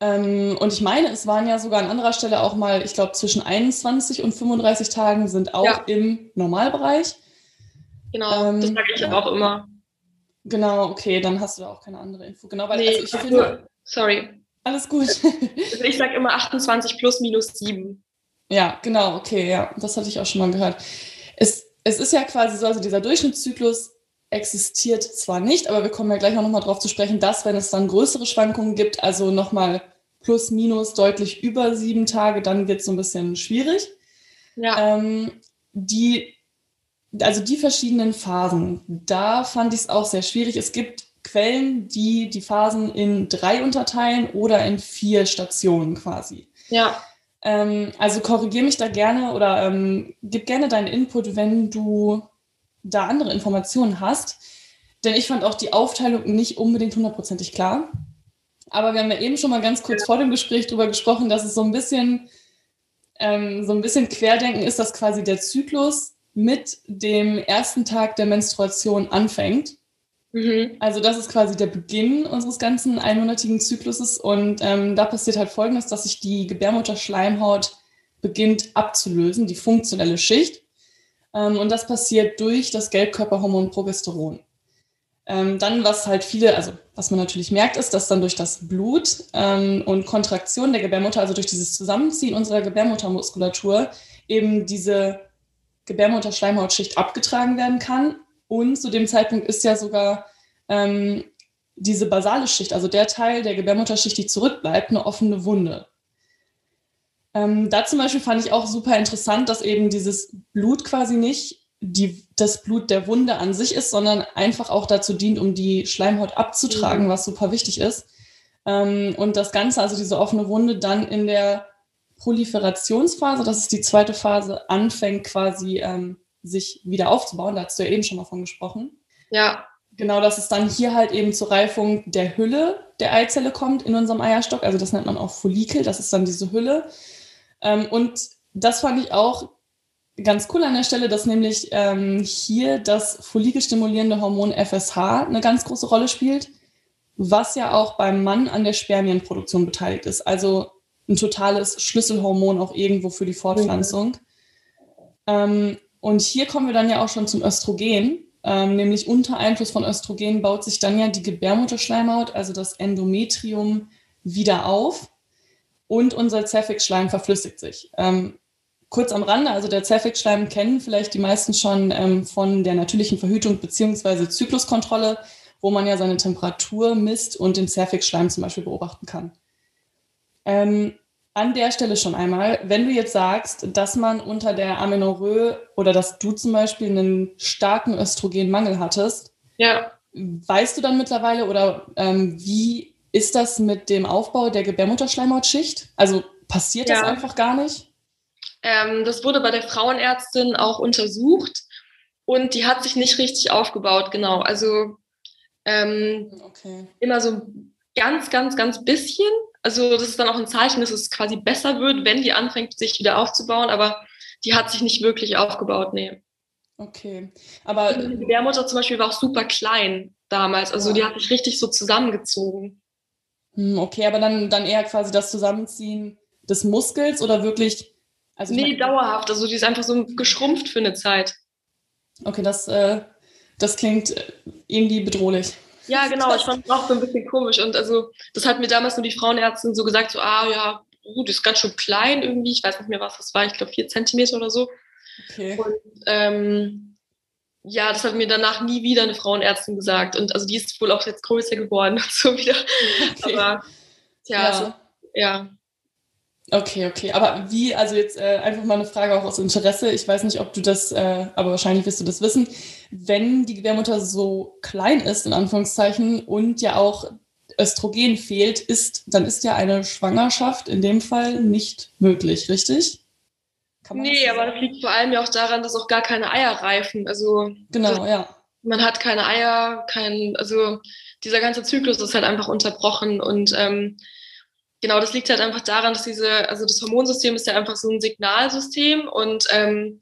Ähm, und ich meine, es waren ja sogar an anderer Stelle auch mal, ich glaube, zwischen 21 und 35 Tagen sind auch ja. im Normalbereich. Genau, ähm, das sage ich auch immer. Genau, okay, dann hast du da auch keine andere Info. Genau, weil nee, also ich finde. Sorry. Alles gut. Also ich sage immer 28 plus minus 7. Ja, genau, okay, ja, das hatte ich auch schon mal gehört. Es es ist ja quasi so, also dieser Durchschnittszyklus existiert zwar nicht, aber wir kommen ja gleich auch nochmal drauf zu sprechen, dass, wenn es dann größere Schwankungen gibt, also nochmal plus, minus deutlich über sieben Tage, dann wird es so ein bisschen schwierig. Ja. Ähm, die, also die verschiedenen Phasen, da fand ich es auch sehr schwierig. Es gibt Quellen, die die Phasen in drei unterteilen oder in vier Stationen quasi. Ja. Ähm, also korrigiere mich da gerne oder ähm, gib gerne deinen Input, wenn du da andere Informationen hast. Denn ich fand auch die Aufteilung nicht unbedingt hundertprozentig klar. Aber wir haben ja eben schon mal ganz kurz vor dem Gespräch darüber gesprochen, dass es so ein bisschen ähm, so ein bisschen Querdenken ist, dass quasi der Zyklus mit dem ersten Tag der Menstruation anfängt. Mhm. Also das ist quasi der Beginn unseres ganzen einmonatigen Zykluses und ähm, da passiert halt Folgendes, dass sich die Gebärmutterschleimhaut beginnt abzulösen, die funktionelle Schicht. Ähm, und das passiert durch das Gelbkörperhormon Progesteron. Ähm, dann, was halt viele, also was man natürlich merkt, ist, dass dann durch das Blut ähm, und Kontraktion der Gebärmutter, also durch dieses Zusammenziehen unserer Gebärmuttermuskulatur, eben diese Gebärmutterschleimhautschicht abgetragen werden kann. Und zu dem Zeitpunkt ist ja sogar ähm, diese basale Schicht, also der Teil der Gebärmutterschicht, die zurückbleibt, eine offene Wunde. Ähm, da zum Beispiel fand ich auch super interessant, dass eben dieses Blut quasi nicht die, das Blut der Wunde an sich ist, sondern einfach auch dazu dient, um die Schleimhaut abzutragen, mhm. was super wichtig ist. Ähm, und das Ganze, also diese offene Wunde, dann in der Proliferationsphase, das ist die zweite Phase, anfängt quasi ähm, sich wieder aufzubauen. Da hast du ja eben schon mal von gesprochen. Ja. Genau, dass es dann hier halt eben zur Reifung der Hülle der Eizelle kommt in unserem Eierstock. Also das nennt man auch Follikel, das ist dann diese Hülle. Ähm, und das fand ich auch ganz cool an der Stelle, dass nämlich ähm, hier das follikelstimulierende Hormon FSH eine ganz große Rolle spielt, was ja auch beim Mann an der Spermienproduktion beteiligt ist. Also ein totales Schlüsselhormon auch irgendwo für die Fortpflanzung. Mhm. Und hier kommen wir dann ja auch schon zum Östrogen. Ähm, nämlich unter Einfluss von Östrogen baut sich dann ja die Gebärmutterschleimhaut, also das Endometrium, wieder auf und unser Zervixschleim verflüssigt sich. Ähm, kurz am Rande, also der Zervixschleim kennen vielleicht die meisten schon ähm, von der natürlichen Verhütung beziehungsweise Zykluskontrolle, wo man ja seine Temperatur misst und den Zervixschleim zum Beispiel beobachten kann. Ähm, an der Stelle schon einmal, wenn du jetzt sagst, dass man unter der Amenorrhoe oder dass du zum Beispiel einen starken Östrogenmangel hattest, ja. weißt du dann mittlerweile oder ähm, wie ist das mit dem Aufbau der Gebärmutterschleimhautschicht? Also passiert ja. das einfach gar nicht? Ähm, das wurde bei der Frauenärztin auch untersucht und die hat sich nicht richtig aufgebaut, genau. Also ähm, okay. immer so ganz, ganz, ganz bisschen. Also das ist dann auch ein Zeichen, dass es quasi besser wird, wenn die anfängt, sich wieder aufzubauen, aber die hat sich nicht wirklich aufgebaut, nee. Okay, aber... Die Gebärmutter zum Beispiel war auch super klein damals, also ja. die hat sich richtig so zusammengezogen. Hm, okay, aber dann, dann eher quasi das Zusammenziehen des Muskels oder wirklich also nee, dauerhaft. Also die ist einfach so geschrumpft für eine Zeit. Okay, das, äh, das klingt äh, irgendwie bedrohlich. Ja, genau. Ich fand es auch so ein bisschen komisch. Und also, das hat mir damals nur die Frauenärztin so gesagt: so, ah ja, uh, das ist ganz schön klein irgendwie. Ich weiß nicht mehr, was das war. Ich glaube, vier Zentimeter oder so. Okay. Und ähm, ja, das hat mir danach nie wieder eine Frauenärztin gesagt. Und also die ist wohl auch jetzt größer geworden und so wieder. Okay. Aber tja, ja. Also, ja. Okay, okay. Aber wie, also jetzt äh, einfach mal eine Frage auch aus Interesse. Ich weiß nicht, ob du das, äh, aber wahrscheinlich wirst du das wissen. Wenn die Gebärmutter so klein ist, in Anführungszeichen, und ja auch Östrogen fehlt, ist, dann ist ja eine Schwangerschaft in dem Fall nicht möglich, richtig? nee, aber das liegt vor allem ja auch daran, dass auch gar keine Eier reifen. Also genau, ja. Man hat keine Eier, kein, also dieser ganze Zyklus ist halt einfach unterbrochen und ähm, genau, das liegt halt einfach daran, dass diese, also das Hormonsystem ist ja einfach so ein Signalsystem und ähm,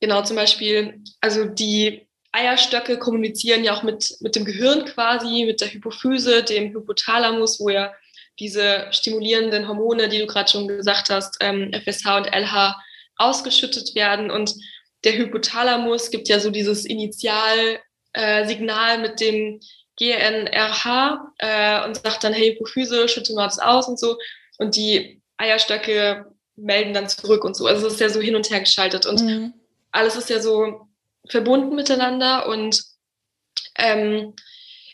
genau zum Beispiel, also die Eierstöcke kommunizieren ja auch mit, mit dem Gehirn quasi, mit der Hypophyse, dem Hypothalamus, wo ja diese stimulierenden Hormone, die du gerade schon gesagt hast, ähm, FSH und LH, ausgeschüttet werden. Und der Hypothalamus gibt ja so dieses Initialsignal äh, mit dem GNRH äh, und sagt dann, hey, Hypophyse, schütte mal das aus und so. Und die Eierstöcke melden dann zurück und so. Also es ist ja so hin und her geschaltet und mhm. alles ist ja so verbunden miteinander. Und ähm,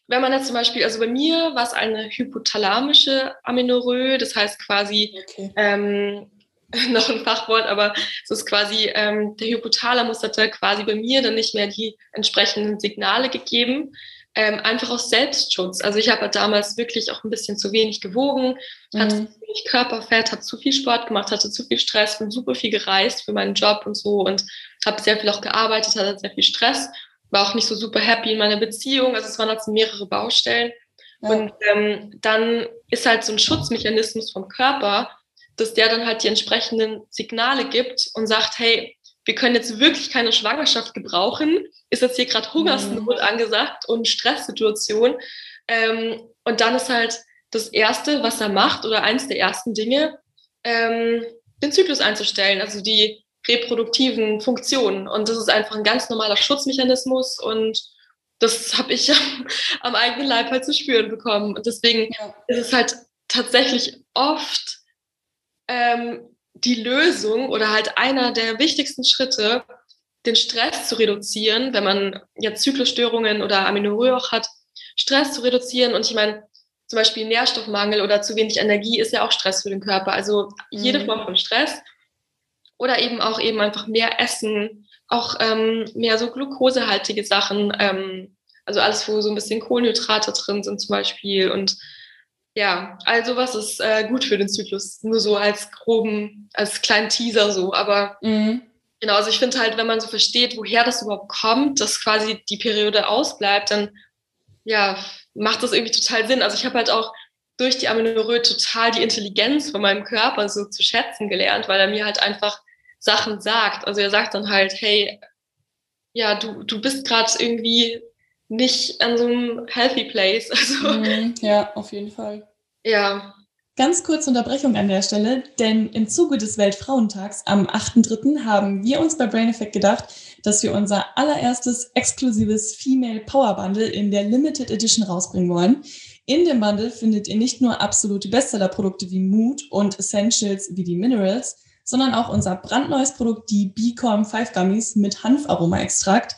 wenn man jetzt zum Beispiel, also bei mir war es eine hypothalamische Amenorrhoe, das heißt quasi okay. ähm, noch ein Fachwort, aber es ist quasi, ähm, der Hypothalamus hatte quasi bei mir dann nicht mehr die entsprechenden Signale gegeben ähm, einfach aus Selbstschutz. Also ich habe halt damals wirklich auch ein bisschen zu wenig gewogen, hatte mhm. zu wenig Körperfett, habe zu viel Sport gemacht, hatte zu viel Stress, bin super viel gereist für meinen Job und so und habe sehr viel auch gearbeitet, hatte sehr viel Stress, war auch nicht so super happy in meiner Beziehung. Also es waren halt mehrere Baustellen. Ja. Und ähm, dann ist halt so ein Schutzmechanismus vom Körper, dass der dann halt die entsprechenden Signale gibt und sagt, hey, wir können jetzt wirklich keine Schwangerschaft gebrauchen, ist jetzt hier gerade Hungersnot mhm. angesagt und Stresssituation. Ähm, und dann ist halt das Erste, was er macht, oder eins der ersten Dinge, ähm, den Zyklus einzustellen, also die reproduktiven Funktionen. Und das ist einfach ein ganz normaler Schutzmechanismus und das habe ich am eigenen Leib halt zu spüren bekommen. Und deswegen ja. ist es halt tatsächlich oft ähm, die Lösung oder halt einer der wichtigsten Schritte, den Stress zu reduzieren, wenn man jetzt Zyklusstörungen oder Amenorrhoe auch hat, Stress zu reduzieren. Und ich meine, zum Beispiel Nährstoffmangel oder zu wenig Energie ist ja auch Stress für den Körper. Also jede mhm. Form von Stress. Oder eben auch eben einfach mehr Essen, auch ähm, mehr so glukosehaltige Sachen. Ähm, also alles, wo so ein bisschen Kohlenhydrate drin sind zum Beispiel und ja, also was ist äh, gut für den Zyklus? Nur so als groben, als kleinen Teaser so. Aber mhm. genau, also ich finde halt, wenn man so versteht, woher das überhaupt kommt, dass quasi die Periode ausbleibt, dann ja, macht das irgendwie total Sinn. Also ich habe halt auch durch die Amenorrhoe total die Intelligenz von meinem Körper so zu schätzen gelernt, weil er mir halt einfach Sachen sagt. Also er sagt dann halt, hey, ja, du, du bist gerade irgendwie nicht an so einem healthy place. Also, mm, ja, auf jeden Fall. Ja. Ganz kurze Unterbrechung an der Stelle, denn im Zuge des Weltfrauentags am 8.3. haben wir uns bei Brain Effect gedacht, dass wir unser allererstes exklusives Female Power Bundle in der Limited Edition rausbringen wollen. In dem Bundle findet ihr nicht nur absolute Bestseller-Produkte wie Mood und Essentials wie die Minerals, sondern auch unser brandneues Produkt, die B-Corm 5 Gummies mit Hanfaroma-Extrakt,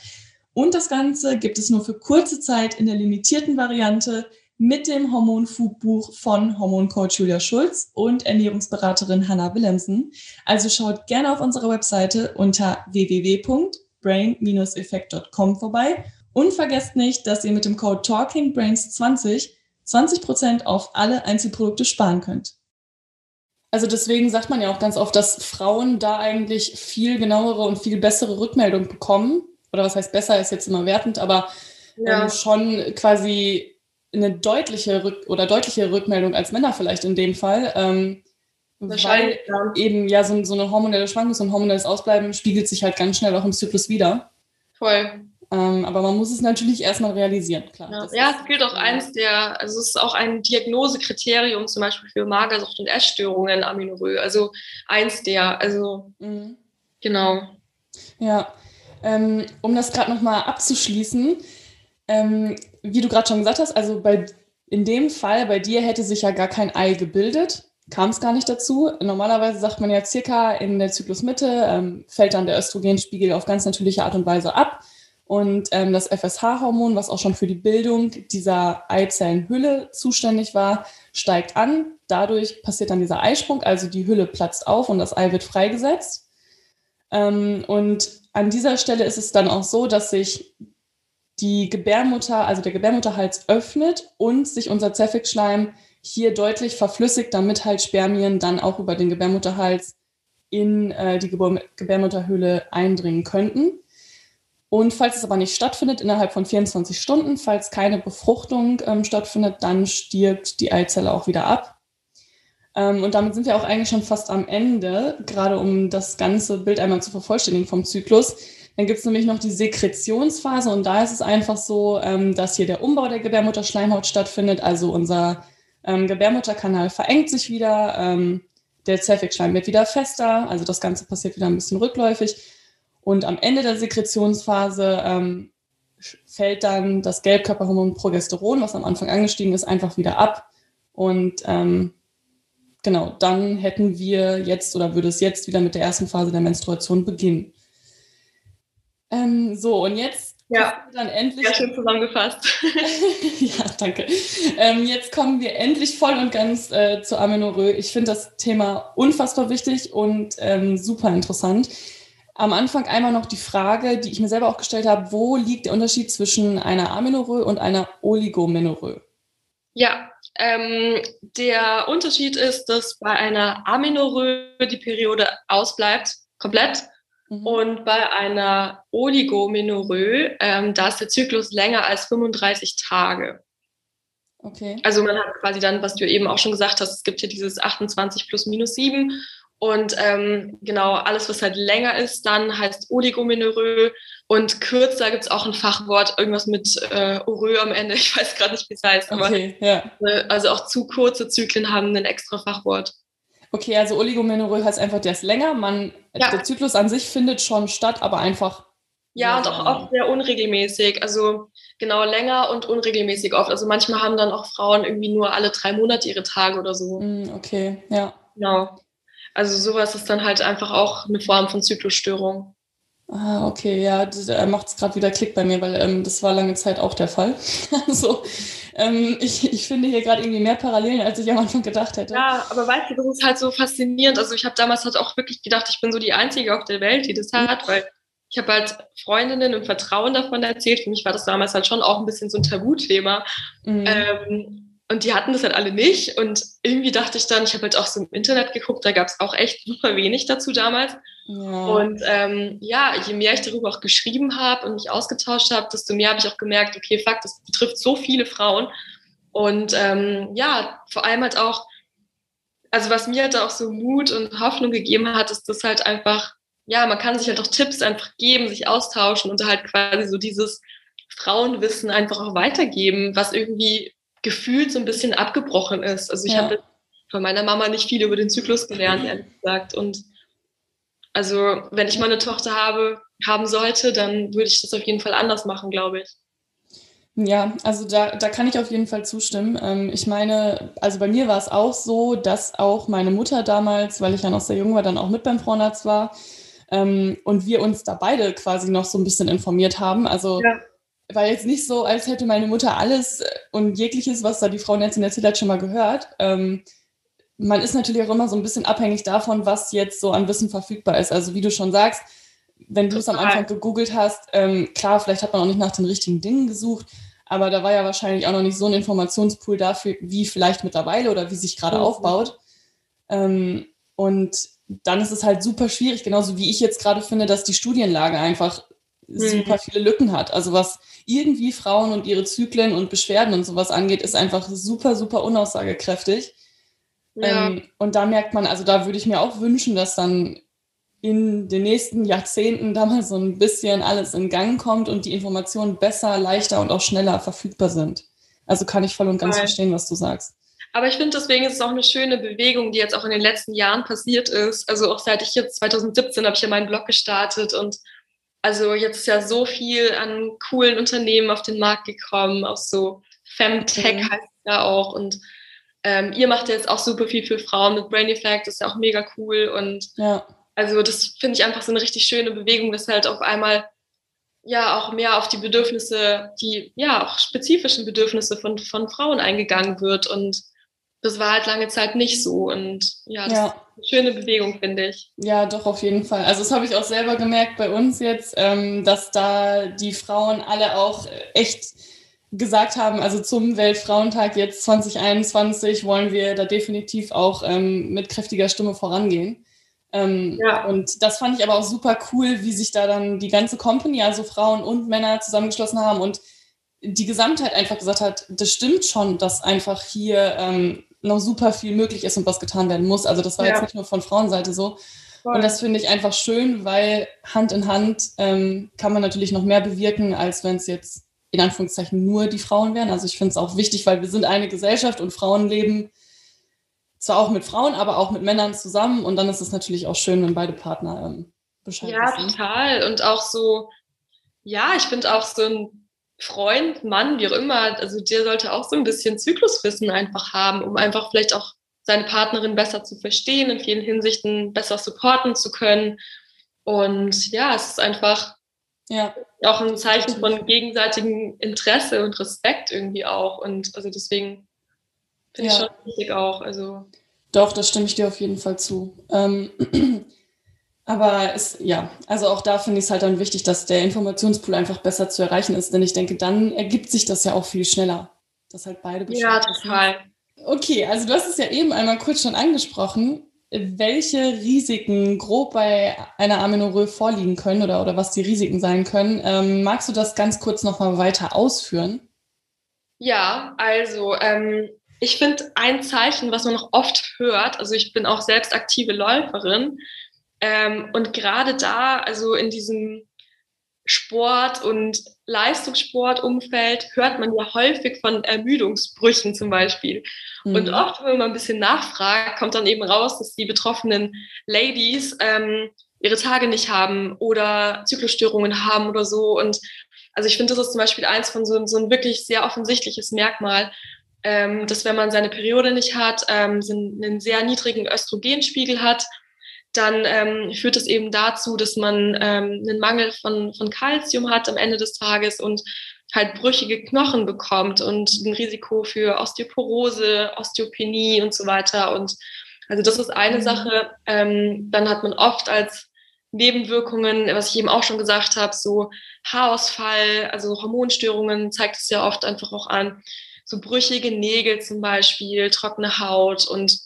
und das Ganze gibt es nur für kurze Zeit in der limitierten Variante mit dem Hormonfoodbuch von Hormoncoach Julia Schulz und Ernährungsberaterin Hannah Willemsen. Also schaut gerne auf unserer Webseite unter www.brain-effekt.com vorbei und vergesst nicht, dass ihr mit dem Code TalkingBrains20 20% auf alle Einzelprodukte sparen könnt. Also deswegen sagt man ja auch ganz oft, dass Frauen da eigentlich viel genauere und viel bessere Rückmeldung bekommen, oder was heißt besser, ist jetzt immer wertend, aber ja. ähm, schon quasi eine deutliche Rück oder deutliche Rückmeldung als Männer vielleicht in dem Fall. Ähm, weil ja. eben ja so, so, eine hormonelle Schwankung, so ein hormonelles Ausbleiben spiegelt sich halt ganz schnell auch im Zyklus wieder. Voll. Ähm, aber man muss es natürlich erstmal realisieren, klar. Ja, ja es gilt auch eins der, also es ist auch ein Diagnosekriterium zum Beispiel für Magersucht und Essstörungen, Aminorö. Also eins der, also mhm. genau. Ja, ähm, um das gerade nochmal abzuschließen, ähm, wie du gerade schon gesagt hast, also bei, in dem Fall bei dir hätte sich ja gar kein Ei gebildet, kam es gar nicht dazu. Normalerweise sagt man ja circa in der Zyklusmitte ähm, fällt dann der Östrogenspiegel auf ganz natürliche Art und Weise ab. Und ähm, das FSH-Hormon, was auch schon für die Bildung dieser Eizellenhülle zuständig war, steigt an. Dadurch passiert dann dieser Eisprung, also die Hülle platzt auf und das Ei wird freigesetzt. Ähm, und an dieser Stelle ist es dann auch so, dass sich die Gebärmutter, also der Gebärmutterhals öffnet und sich unser Zervixschleim hier deutlich verflüssigt, damit halt Spermien dann auch über den Gebärmutterhals in äh, die Gebärmutterhöhle eindringen könnten. Und falls es aber nicht stattfindet, innerhalb von 24 Stunden, falls keine Befruchtung ähm, stattfindet, dann stirbt die Eizelle auch wieder ab. Ähm, und damit sind wir auch eigentlich schon fast am Ende, gerade um das ganze Bild einmal zu vervollständigen vom Zyklus. Dann gibt es nämlich noch die Sekretionsphase und da ist es einfach so, ähm, dass hier der Umbau der Gebärmutterschleimhaut stattfindet. Also unser ähm, Gebärmutterkanal verengt sich wieder, ähm, der Zervixschleim wird wieder fester, also das Ganze passiert wieder ein bisschen rückläufig. Und am Ende der Sekretionsphase ähm, fällt dann das Gelbkörperhormon Progesteron, was am Anfang angestiegen ist, einfach wieder ab. Und ähm, genau, dann hätten wir jetzt oder würde es jetzt wieder mit der ersten Phase der Menstruation beginnen. Ähm, so, und jetzt ja, dann endlich. Sehr schön zusammengefasst. ja, danke. Ähm, jetzt kommen wir endlich voll und ganz äh, zu Amenorrhoe. Ich finde das Thema unfassbar wichtig und ähm, super interessant. am Anfang einmal noch die Frage, die ich mir selber auch gestellt habe, wo liegt der Unterschied zwischen einer Amenorrhoe und einer Oligomenorrhoe? Ja, ähm, der Unterschied ist, dass bei einer Amenorrhoe die Periode ausbleibt, komplett. Mhm. Und bei einer Oligomenorrhoe, ähm, da ist der Zyklus länger als 35 Tage. Okay. Also man hat quasi dann, was du eben auch schon gesagt hast, es gibt hier dieses 28 plus minus 7 und ähm, genau, alles, was halt länger ist, dann heißt Oligomenorrhoe. Und kürzer gibt es auch ein Fachwort, irgendwas mit äh, Orö am Ende. Ich weiß gerade nicht, wie es heißt. Okay, aber, ja. Äh, also auch zu kurze Zyklen haben ein extra Fachwort. Okay, also Oligomenorrhoe heißt einfach, der ist länger. Man, ja. Der Zyklus an sich findet schon statt, aber einfach. Ja, und auch oft sehr unregelmäßig. Also genau länger und unregelmäßig oft. Also manchmal haben dann auch Frauen irgendwie nur alle drei Monate ihre Tage oder so. Mm, okay, ja. Genau. Also sowas ist dann halt einfach auch eine Form von Zyklusstörung. Ah, okay, ja, da macht es gerade wieder Klick bei mir, weil ähm, das war lange Zeit auch der Fall. also ähm, ich, ich finde hier gerade irgendwie mehr Parallelen, als ich am Anfang gedacht hätte. Ja, aber weißt du, das ist halt so faszinierend. Also ich habe damals halt auch wirklich gedacht, ich bin so die Einzige auf der Welt, die das hat, weil ich habe halt Freundinnen im Vertrauen davon erzählt. Für mich war das damals halt schon auch ein bisschen so ein Tabuthema. Mhm. Ähm, und die hatten das halt alle nicht. Und irgendwie dachte ich dann, ich habe halt auch so im Internet geguckt, da gab es auch echt super wenig dazu damals. Ja. Und ähm, ja, je mehr ich darüber auch geschrieben habe und mich ausgetauscht habe, desto mehr habe ich auch gemerkt, okay, fuck, das betrifft so viele Frauen. Und ähm, ja, vor allem halt auch, also was mir halt auch so Mut und Hoffnung gegeben hat, ist das halt einfach, ja, man kann sich halt auch Tipps einfach geben, sich austauschen und halt quasi so dieses Frauenwissen einfach auch weitergeben, was irgendwie gefühlt so ein bisschen abgebrochen ist. Also ich ja. habe von meiner Mama nicht viel über den Zyklus gelernt, ehrlich gesagt. Und also wenn ich mal eine Tochter habe, haben sollte, dann würde ich das auf jeden Fall anders machen, glaube ich. Ja, also da, da kann ich auf jeden Fall zustimmen. Ähm, ich meine, also bei mir war es auch so, dass auch meine Mutter damals, weil ich ja noch sehr jung war, dann auch mit beim Frauenarzt war ähm, und wir uns da beide quasi noch so ein bisschen informiert haben. Also ja war jetzt nicht so, als hätte meine Mutter alles äh, und jegliches, was da die Frau Netzin erzählt hat, schon mal gehört. Ähm, man ist natürlich auch immer so ein bisschen abhängig davon, was jetzt so an Wissen verfügbar ist. Also wie du schon sagst, wenn du es am Anfang gegoogelt hast, ähm, klar, vielleicht hat man auch nicht nach den richtigen Dingen gesucht, aber da war ja wahrscheinlich auch noch nicht so ein Informationspool dafür, wie vielleicht mittlerweile oder wie sich gerade mhm. aufbaut. Ähm, und dann ist es halt super schwierig, genauso wie ich jetzt gerade finde, dass die Studienlage einfach. Super viele Lücken hat. Also was irgendwie Frauen und ihre Zyklen und Beschwerden und sowas angeht, ist einfach super, super unaussagekräftig. Ja. Ähm, und da merkt man, also da würde ich mir auch wünschen, dass dann in den nächsten Jahrzehnten da mal so ein bisschen alles in Gang kommt und die Informationen besser, leichter und auch schneller verfügbar sind. Also kann ich voll und ganz Nein. verstehen, was du sagst. Aber ich finde, deswegen ist es auch eine schöne Bewegung, die jetzt auch in den letzten Jahren passiert ist. Also auch seit ich jetzt 2017 habe ich ja meinen Blog gestartet und also jetzt ist ja so viel an coolen Unternehmen auf den Markt gekommen, auch so Femtech mhm. heißt es ja auch. Und ähm, ihr macht ja jetzt auch super viel für Frauen mit Flag, das ist ja auch mega cool. Und ja. also das finde ich einfach so eine richtig schöne Bewegung, dass halt auf einmal ja auch mehr auf die Bedürfnisse, die ja auch spezifischen Bedürfnisse von, von Frauen eingegangen wird. Und das war halt lange Zeit nicht so. Und ja, das ja. ist eine schöne Bewegung, finde ich. Ja, doch, auf jeden Fall. Also das habe ich auch selber gemerkt bei uns jetzt, ähm, dass da die Frauen alle auch echt gesagt haben, also zum Weltfrauentag jetzt 2021 wollen wir da definitiv auch ähm, mit kräftiger Stimme vorangehen. Ähm, ja. Und das fand ich aber auch super cool, wie sich da dann die ganze Company, also Frauen und Männer zusammengeschlossen haben und die Gesamtheit einfach gesagt hat, das stimmt schon, dass einfach hier ähm, noch super viel möglich ist und was getan werden muss. Also das war ja. jetzt nicht nur von Frauenseite so. Voll. Und das finde ich einfach schön, weil Hand in Hand ähm, kann man natürlich noch mehr bewirken, als wenn es jetzt in Anführungszeichen nur die Frauen wären. Also ich finde es auch wichtig, weil wir sind eine Gesellschaft und Frauen leben zwar auch mit Frauen, aber auch mit Männern zusammen. Und dann ist es natürlich auch schön, wenn beide Partner ähm, Bescheid ja, wissen. Ja, total. Und auch so, ja, ich finde auch so ein Freund, Mann, wie auch immer, also der sollte auch so ein bisschen Zykluswissen einfach haben, um einfach vielleicht auch seine Partnerin besser zu verstehen, in vielen Hinsichten besser supporten zu können. Und ja, es ist einfach ja. auch ein Zeichen von gegenseitigem Interesse und Respekt irgendwie auch. Und also deswegen finde ja. ich schon wichtig auch. Also Doch, das stimme ich dir auf jeden Fall zu. Ähm, Aber es, ja, also auch da finde ich es halt dann wichtig, dass der Informationspool einfach besser zu erreichen ist, denn ich denke, dann ergibt sich das ja auch viel schneller, dass halt beide Ja, total. Okay, also du hast es ja eben einmal kurz schon angesprochen, welche Risiken grob bei einer Amenorrhoe vorliegen können oder, oder was die Risiken sein können. Ähm, magst du das ganz kurz nochmal weiter ausführen? Ja, also ähm, ich finde ein Zeichen, was man noch oft hört, also ich bin auch selbst aktive Läuferin ähm, und gerade da, also in diesem Sport- und Leistungssportumfeld hört man ja häufig von Ermüdungsbrüchen zum Beispiel. Mhm. Und oft, wenn man ein bisschen nachfragt, kommt dann eben raus, dass die betroffenen Ladies ähm, ihre Tage nicht haben oder Zyklusstörungen haben oder so. Und also ich finde, das ist zum Beispiel eins von so, so ein wirklich sehr offensichtliches Merkmal, ähm, dass wenn man seine Periode nicht hat, ähm, einen sehr niedrigen Östrogenspiegel hat dann ähm, führt es eben dazu, dass man ähm, einen Mangel von, von Kalzium hat am Ende des Tages und halt brüchige Knochen bekommt und ein Risiko für Osteoporose, Osteopenie und so weiter. Und also das ist eine mhm. Sache. Ähm, dann hat man oft als Nebenwirkungen, was ich eben auch schon gesagt habe, so Haarausfall, also Hormonstörungen zeigt es ja oft einfach auch an. So brüchige Nägel zum Beispiel, trockene Haut und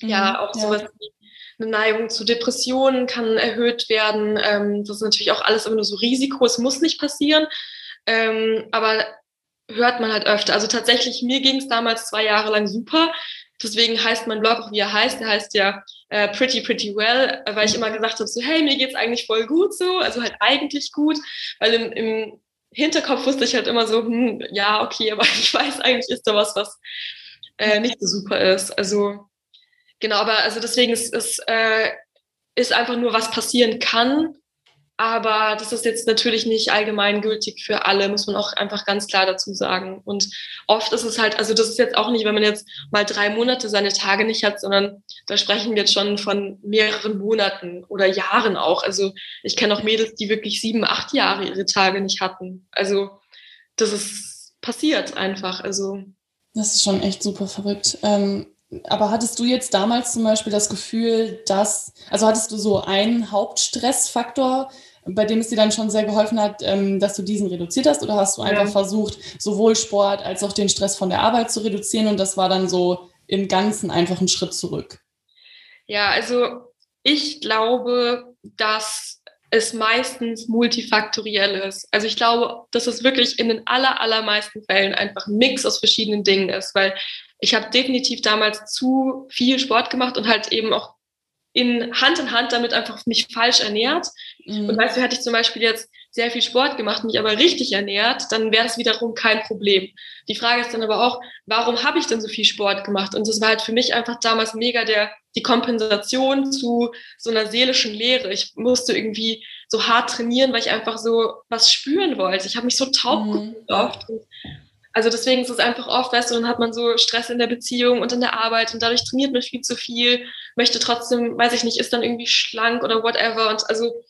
ja, mhm, auch ja. sowas wie eine Neigung zu Depressionen kann erhöht werden. Ähm, das ist natürlich auch alles immer nur so Risiko. Es muss nicht passieren. Ähm, aber hört man halt öfter. Also tatsächlich, mir ging es damals zwei Jahre lang super. Deswegen heißt mein Blog auch, wie er heißt. Der heißt ja äh, Pretty Pretty Well, weil ich immer gesagt habe, so hey, mir geht's eigentlich voll gut so. Also halt eigentlich gut, weil im, im Hinterkopf wusste ich halt immer so, hm, ja, okay, aber ich weiß eigentlich ist da was, was äh, nicht so super ist. Also Genau, aber also deswegen ist es äh, ist einfach nur, was passieren kann. Aber das ist jetzt natürlich nicht allgemeingültig für alle, muss man auch einfach ganz klar dazu sagen. Und oft ist es halt, also das ist jetzt auch nicht, wenn man jetzt mal drei Monate seine Tage nicht hat, sondern da sprechen wir jetzt schon von mehreren Monaten oder Jahren auch. Also ich kenne auch Mädels, die wirklich sieben, acht Jahre ihre Tage nicht hatten. Also das ist passiert einfach. Also das ist schon echt super verrückt. Ähm, aber hattest du jetzt damals zum Beispiel das Gefühl, dass, also hattest du so einen Hauptstressfaktor, bei dem es dir dann schon sehr geholfen hat, ähm, dass du diesen reduziert hast? Oder hast du einfach ja. versucht, sowohl Sport als auch den Stress von der Arbeit zu reduzieren und das war dann so im Ganzen einfach ein Schritt zurück? Ja, also ich glaube, dass es meistens multifaktoriell ist. Also ich glaube, dass es wirklich in den aller, allermeisten Fällen einfach ein Mix aus verschiedenen Dingen ist, weil ich habe definitiv damals zu viel Sport gemacht und halt eben auch in Hand in Hand damit einfach mich falsch ernährt. Mhm. Und weißt du, hätte ich zum Beispiel jetzt sehr viel Sport gemacht, mich aber richtig ernährt, dann wäre das wiederum kein Problem. Die Frage ist dann aber auch, warum habe ich denn so viel Sport gemacht? Und das war halt für mich einfach damals mega der, die Kompensation zu so einer seelischen Leere. Ich musste irgendwie so hart trainieren, weil ich einfach so was spüren wollte. Ich habe mich so taub mhm. oft. Und also deswegen ist es einfach oft, weißt du, dann hat man so Stress in der Beziehung und in der Arbeit und dadurch trainiert man viel zu viel, möchte trotzdem, weiß ich nicht, ist dann irgendwie schlank oder whatever. Und also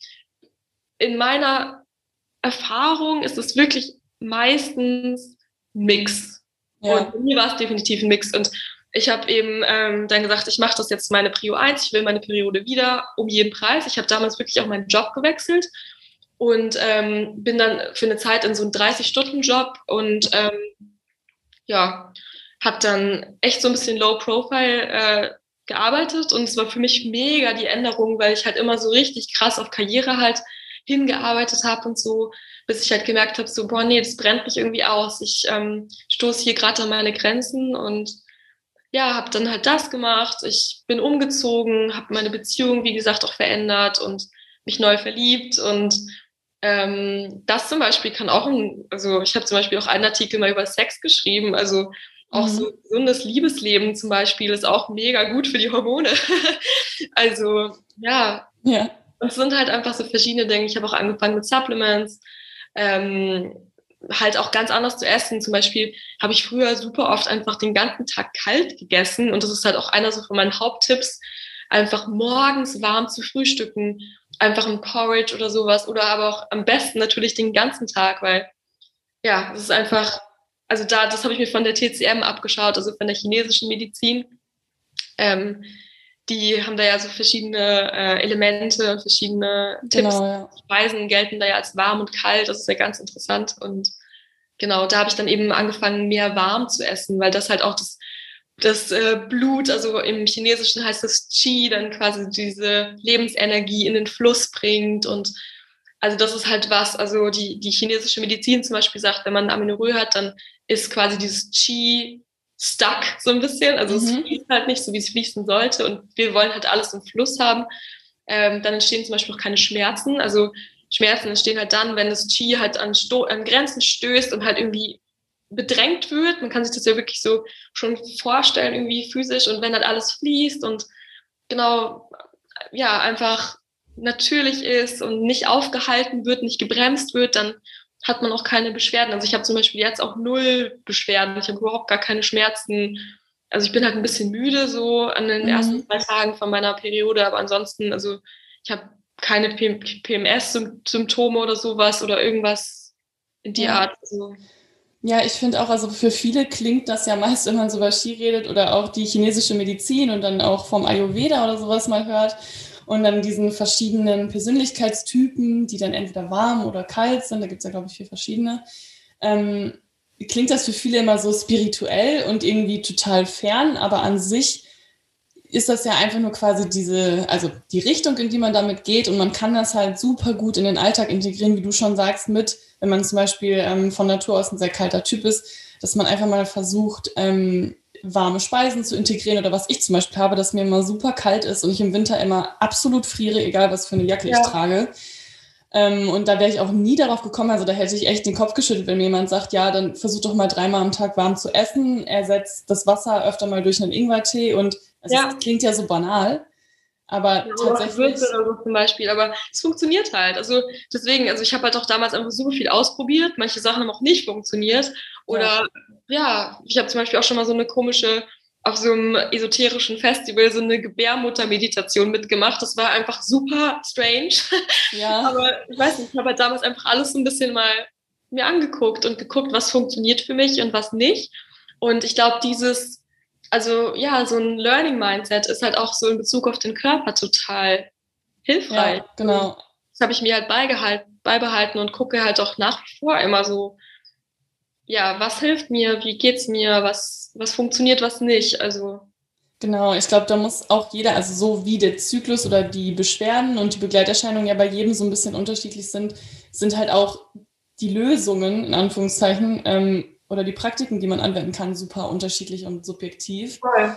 in meiner Erfahrung ist es wirklich meistens Mix. Ja. Und bei mir war es definitiv ein Mix. Und ich habe eben ähm, dann gesagt, ich mache das jetzt meine Prio 1, ich will meine Periode wieder um jeden Preis. Ich habe damals wirklich auch meinen Job gewechselt und ähm, bin dann für eine Zeit in so einem 30-Stunden-Job und ähm, ja, habe dann echt so ein bisschen Low-Profile äh, gearbeitet und es war für mich mega die Änderung, weil ich halt immer so richtig krass auf Karriere halt hingearbeitet habe und so, bis ich halt gemerkt habe, so, boah, nee, das brennt mich irgendwie aus. Ich ähm, stoße hier gerade an meine Grenzen und ja, habe dann halt das gemacht. Ich bin umgezogen, habe meine Beziehung, wie gesagt, auch verändert und mich neu verliebt und ähm, das zum Beispiel kann auch ein, also ich habe zum Beispiel auch einen Artikel mal über Sex geschrieben, also auch mhm. so ein gesundes Liebesleben zum Beispiel ist auch mega gut für die Hormone. also ja, ja. es sind halt einfach so verschiedene Dinge. Ich habe auch angefangen mit Supplements, ähm, halt auch ganz anders zu essen. Zum Beispiel habe ich früher super oft einfach den ganzen Tag kalt gegessen und das ist halt auch einer so von meinen Haupttipps, einfach morgens warm zu frühstücken einfach ein Porridge oder sowas oder aber auch am besten natürlich den ganzen Tag, weil ja, es ist einfach, also da, das habe ich mir von der TCM abgeschaut, also von der chinesischen Medizin. Ähm, die haben da ja so verschiedene äh, Elemente und verschiedene Tipps. Genau, ja. Speisen gelten da ja als warm und kalt. Das ist ja ganz interessant. Und genau, da habe ich dann eben angefangen, mehr warm zu essen, weil das halt auch das, das äh, Blut, also im Chinesischen heißt das Qi, dann quasi diese Lebensenergie in den Fluss bringt. Und also das ist halt was, also die, die chinesische Medizin zum Beispiel sagt, wenn man Aminorö hat, dann ist quasi dieses Qi stuck so ein bisschen. Also mhm. es fließt halt nicht so, wie es fließen sollte. Und wir wollen halt alles im Fluss haben. Ähm, dann entstehen zum Beispiel auch keine Schmerzen. Also Schmerzen entstehen halt dann, wenn das Qi halt an, Sto an Grenzen stößt und halt irgendwie bedrängt wird. Man kann sich das ja wirklich so schon vorstellen, irgendwie physisch. Und wenn halt alles fließt und genau, ja, einfach natürlich ist und nicht aufgehalten wird, nicht gebremst wird, dann hat man auch keine Beschwerden. Also ich habe zum Beispiel jetzt auch null Beschwerden. Ich habe überhaupt gar keine Schmerzen. Also ich bin halt ein bisschen müde so an den mhm. ersten zwei Tagen von meiner Periode, aber ansonsten, also ich habe keine PMS-Symptome oder sowas oder irgendwas in die ja. Art. Also. Ja, ich finde auch, also für viele klingt das ja meist, wenn man so über Ski redet oder auch die chinesische Medizin und dann auch vom Ayurveda oder sowas mal hört und dann diesen verschiedenen Persönlichkeitstypen, die dann entweder warm oder kalt sind, da gibt es ja, glaube ich, vier verschiedene, ähm, klingt das für viele immer so spirituell und irgendwie total fern, aber an sich ist das ja einfach nur quasi diese, also die Richtung, in die man damit geht und man kann das halt super gut in den Alltag integrieren, wie du schon sagst, mit, wenn man zum Beispiel ähm, von Natur aus ein sehr kalter Typ ist, dass man einfach mal versucht, ähm, warme Speisen zu integrieren oder was ich zum Beispiel habe, dass mir immer super kalt ist und ich im Winter immer absolut friere, egal was für eine Jacke ja. ich trage. Ähm, und da wäre ich auch nie darauf gekommen, also da hätte ich echt den Kopf geschüttelt, wenn mir jemand sagt, ja, dann versuch doch mal dreimal am Tag warm zu essen, ersetzt das Wasser öfter mal durch einen Ingwertee und also ja. das klingt ja so banal. Aber ja, tatsächlich. Oder so zum Beispiel, aber es funktioniert halt. Also deswegen, also ich habe halt auch damals einfach super viel ausprobiert. Manche Sachen haben auch nicht funktioniert. Oder ja, ja ich habe zum Beispiel auch schon mal so eine komische, auf so einem esoterischen Festival so eine Gebärmutter-Meditation mitgemacht. Das war einfach super strange. Ja. aber ich weiß nicht, ich habe halt damals einfach alles so ein bisschen mal mir angeguckt und geguckt, was funktioniert für mich und was nicht. Und ich glaube, dieses also ja, so ein Learning Mindset ist halt auch so in Bezug auf den Körper total hilfreich. Ja, genau. Das habe ich mir halt beigehalten, beibehalten und gucke halt auch nach wie vor immer so, ja, was hilft mir, wie geht's mir, was, was funktioniert, was nicht. Also Genau, ich glaube, da muss auch jeder, also so wie der Zyklus oder die Beschwerden und die Begleiterscheinungen ja bei jedem so ein bisschen unterschiedlich sind, sind halt auch die Lösungen, in Anführungszeichen, ähm, oder die Praktiken, die man anwenden kann, super unterschiedlich und subjektiv. Cool.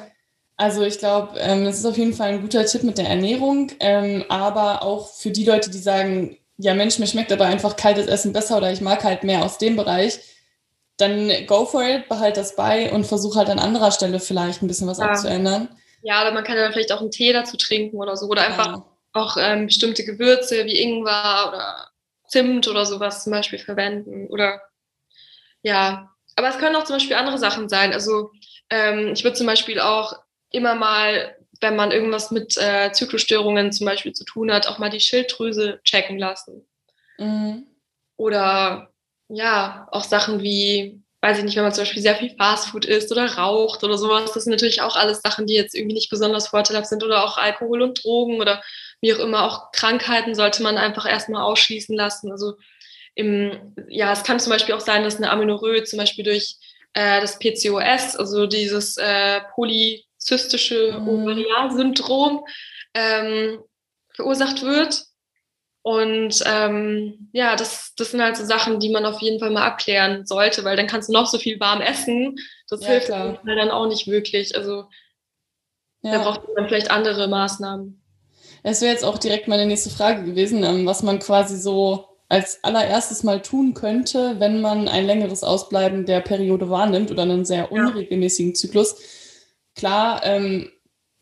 Also ich glaube, ähm, das ist auf jeden Fall ein guter Tipp mit der Ernährung, ähm, aber auch für die Leute, die sagen, ja Mensch, mir schmeckt aber einfach kaltes Essen besser oder ich mag halt mehr aus dem Bereich, dann go for it, behalt das bei und versuch halt an anderer Stelle vielleicht ein bisschen was ja. abzuändern. Ja, oder man kann ja vielleicht auch einen Tee dazu trinken oder so oder einfach ja. auch ähm, bestimmte Gewürze wie Ingwer oder Zimt oder sowas zum Beispiel verwenden oder ja, aber es können auch zum Beispiel andere Sachen sein. Also ähm, ich würde zum Beispiel auch immer mal, wenn man irgendwas mit äh, Zyklusstörungen zum Beispiel zu tun hat, auch mal die Schilddrüse checken lassen. Mhm. Oder ja, auch Sachen wie, weiß ich nicht, wenn man zum Beispiel sehr viel Fastfood isst oder raucht oder sowas, das sind natürlich auch alles Sachen, die jetzt irgendwie nicht besonders vorteilhaft sind oder auch Alkohol und Drogen oder wie auch immer, auch Krankheiten sollte man einfach erstmal ausschließen lassen. Also im, ja, es kann zum Beispiel auch sein, dass eine Amenorrhoe zum Beispiel durch äh, das PCOS, also dieses äh, polyzystische mhm. Ovarialsyndrom, ähm, verursacht wird. Und ähm, ja, das, das sind halt so Sachen, die man auf jeden Fall mal abklären sollte, weil dann kannst du noch so viel warm essen. Das ja, hilft klar. dann auch nicht wirklich. Also ja. da braucht man vielleicht andere Maßnahmen. Es wäre jetzt auch direkt meine nächste Frage gewesen, ähm, was man quasi so als allererstes mal tun könnte, wenn man ein längeres Ausbleiben der Periode wahrnimmt oder einen sehr unregelmäßigen Zyklus. Klar, ähm,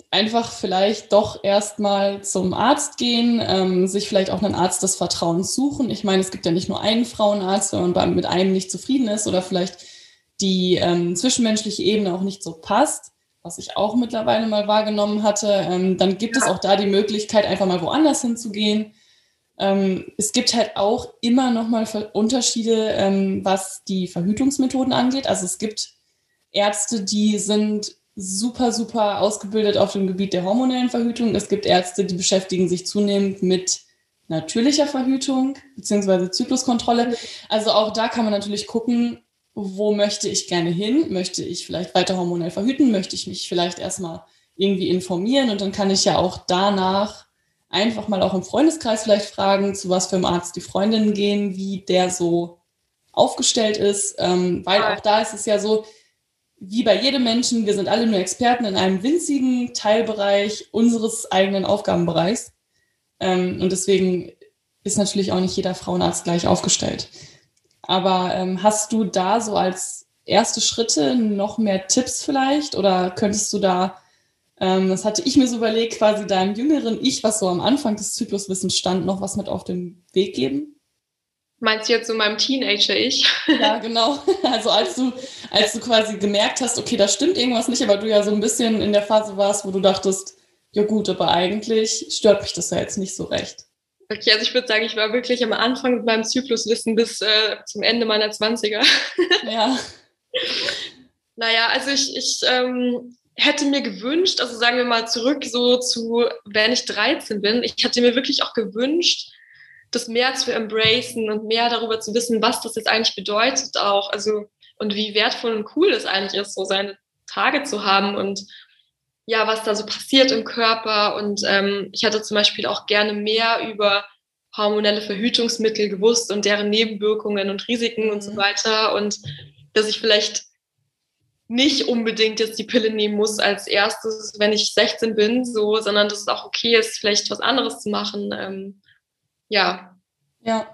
einfach vielleicht doch erstmal zum Arzt gehen, ähm, sich vielleicht auch einen Arzt des Vertrauens suchen. Ich meine, es gibt ja nicht nur einen Frauenarzt, wenn man mit einem nicht zufrieden ist oder vielleicht die ähm, zwischenmenschliche Ebene auch nicht so passt, was ich auch mittlerweile mal wahrgenommen hatte, ähm, dann gibt ja. es auch da die Möglichkeit, einfach mal woanders hinzugehen ähm, es gibt halt auch immer noch mal Unterschiede, ähm, was die Verhütungsmethoden angeht. Also es gibt Ärzte, die sind super, super ausgebildet auf dem Gebiet der hormonellen Verhütung. Es gibt Ärzte, die beschäftigen sich zunehmend mit natürlicher Verhütung beziehungsweise Zykluskontrolle. Also auch da kann man natürlich gucken, wo möchte ich gerne hin? Möchte ich vielleicht weiter hormonell verhüten? Möchte ich mich vielleicht erstmal irgendwie informieren? Und dann kann ich ja auch danach einfach mal auch im Freundeskreis vielleicht fragen, zu was für einem Arzt die Freundinnen gehen, wie der so aufgestellt ist. Ähm, weil auch da ist es ja so, wie bei jedem Menschen, wir sind alle nur Experten in einem winzigen Teilbereich unseres eigenen Aufgabenbereichs. Ähm, und deswegen ist natürlich auch nicht jeder Frauenarzt gleich aufgestellt. Aber ähm, hast du da so als erste Schritte noch mehr Tipps vielleicht? Oder könntest du da, ähm, das hatte ich mir so überlegt, quasi deinem jüngeren Ich, was so am Anfang des Zykluswissens stand, noch was mit auf den Weg geben? Meinst du jetzt so meinem Teenager-Ich? Ja, genau. Also als du, als du quasi gemerkt hast, okay, da stimmt irgendwas nicht, aber du ja so ein bisschen in der Phase warst, wo du dachtest, ja gut, aber eigentlich stört mich das ja jetzt nicht so recht. Okay, also ich würde sagen, ich war wirklich am Anfang mit meinem Zykluswissen bis äh, zum Ende meiner 20er. Ja. naja, also ich, ich ähm, hätte mir gewünscht, also sagen wir mal zurück so zu, wenn ich 13 bin, ich hätte mir wirklich auch gewünscht, das mehr zu embracen und mehr darüber zu wissen, was das jetzt eigentlich bedeutet auch. Also und wie wertvoll und cool es eigentlich ist, so seine Tage zu haben und ja, was da so passiert im Körper. Und ähm, ich hatte zum Beispiel auch gerne mehr über hormonelle Verhütungsmittel gewusst und deren Nebenwirkungen und Risiken mhm. und so mhm. weiter. Und dass ich vielleicht nicht unbedingt jetzt die Pille nehmen muss als erstes, wenn ich 16 bin, so, sondern dass es auch okay ist, vielleicht was anderes zu machen. Ähm, ja. Ja.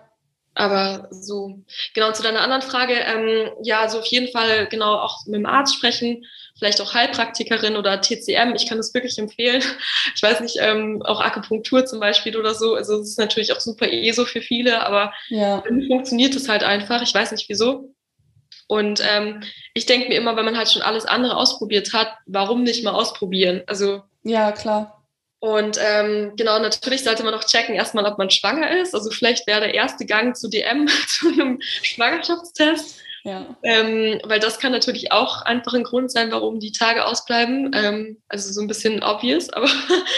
Aber so, genau zu deiner anderen Frage, ähm, ja, so auf jeden Fall genau auch mit dem Arzt sprechen, vielleicht auch Heilpraktikerin oder TCM, ich kann das wirklich empfehlen. Ich weiß nicht, ähm, auch Akupunktur zum Beispiel oder so, also es ist natürlich auch super eh so für viele, aber ja. funktioniert es halt einfach, ich weiß nicht wieso. Und ähm, ich denke mir immer, wenn man halt schon alles andere ausprobiert hat, warum nicht mal ausprobieren? Also ja, klar. Und ähm, genau, natürlich sollte man auch checken, erstmal, ob man schwanger ist. Also vielleicht wäre der erste Gang zu DM, zu einem Schwangerschaftstest. Ja. Ähm, weil das kann natürlich auch einfach ein Grund sein, warum die Tage ausbleiben. Ähm, also so ein bisschen obvious, aber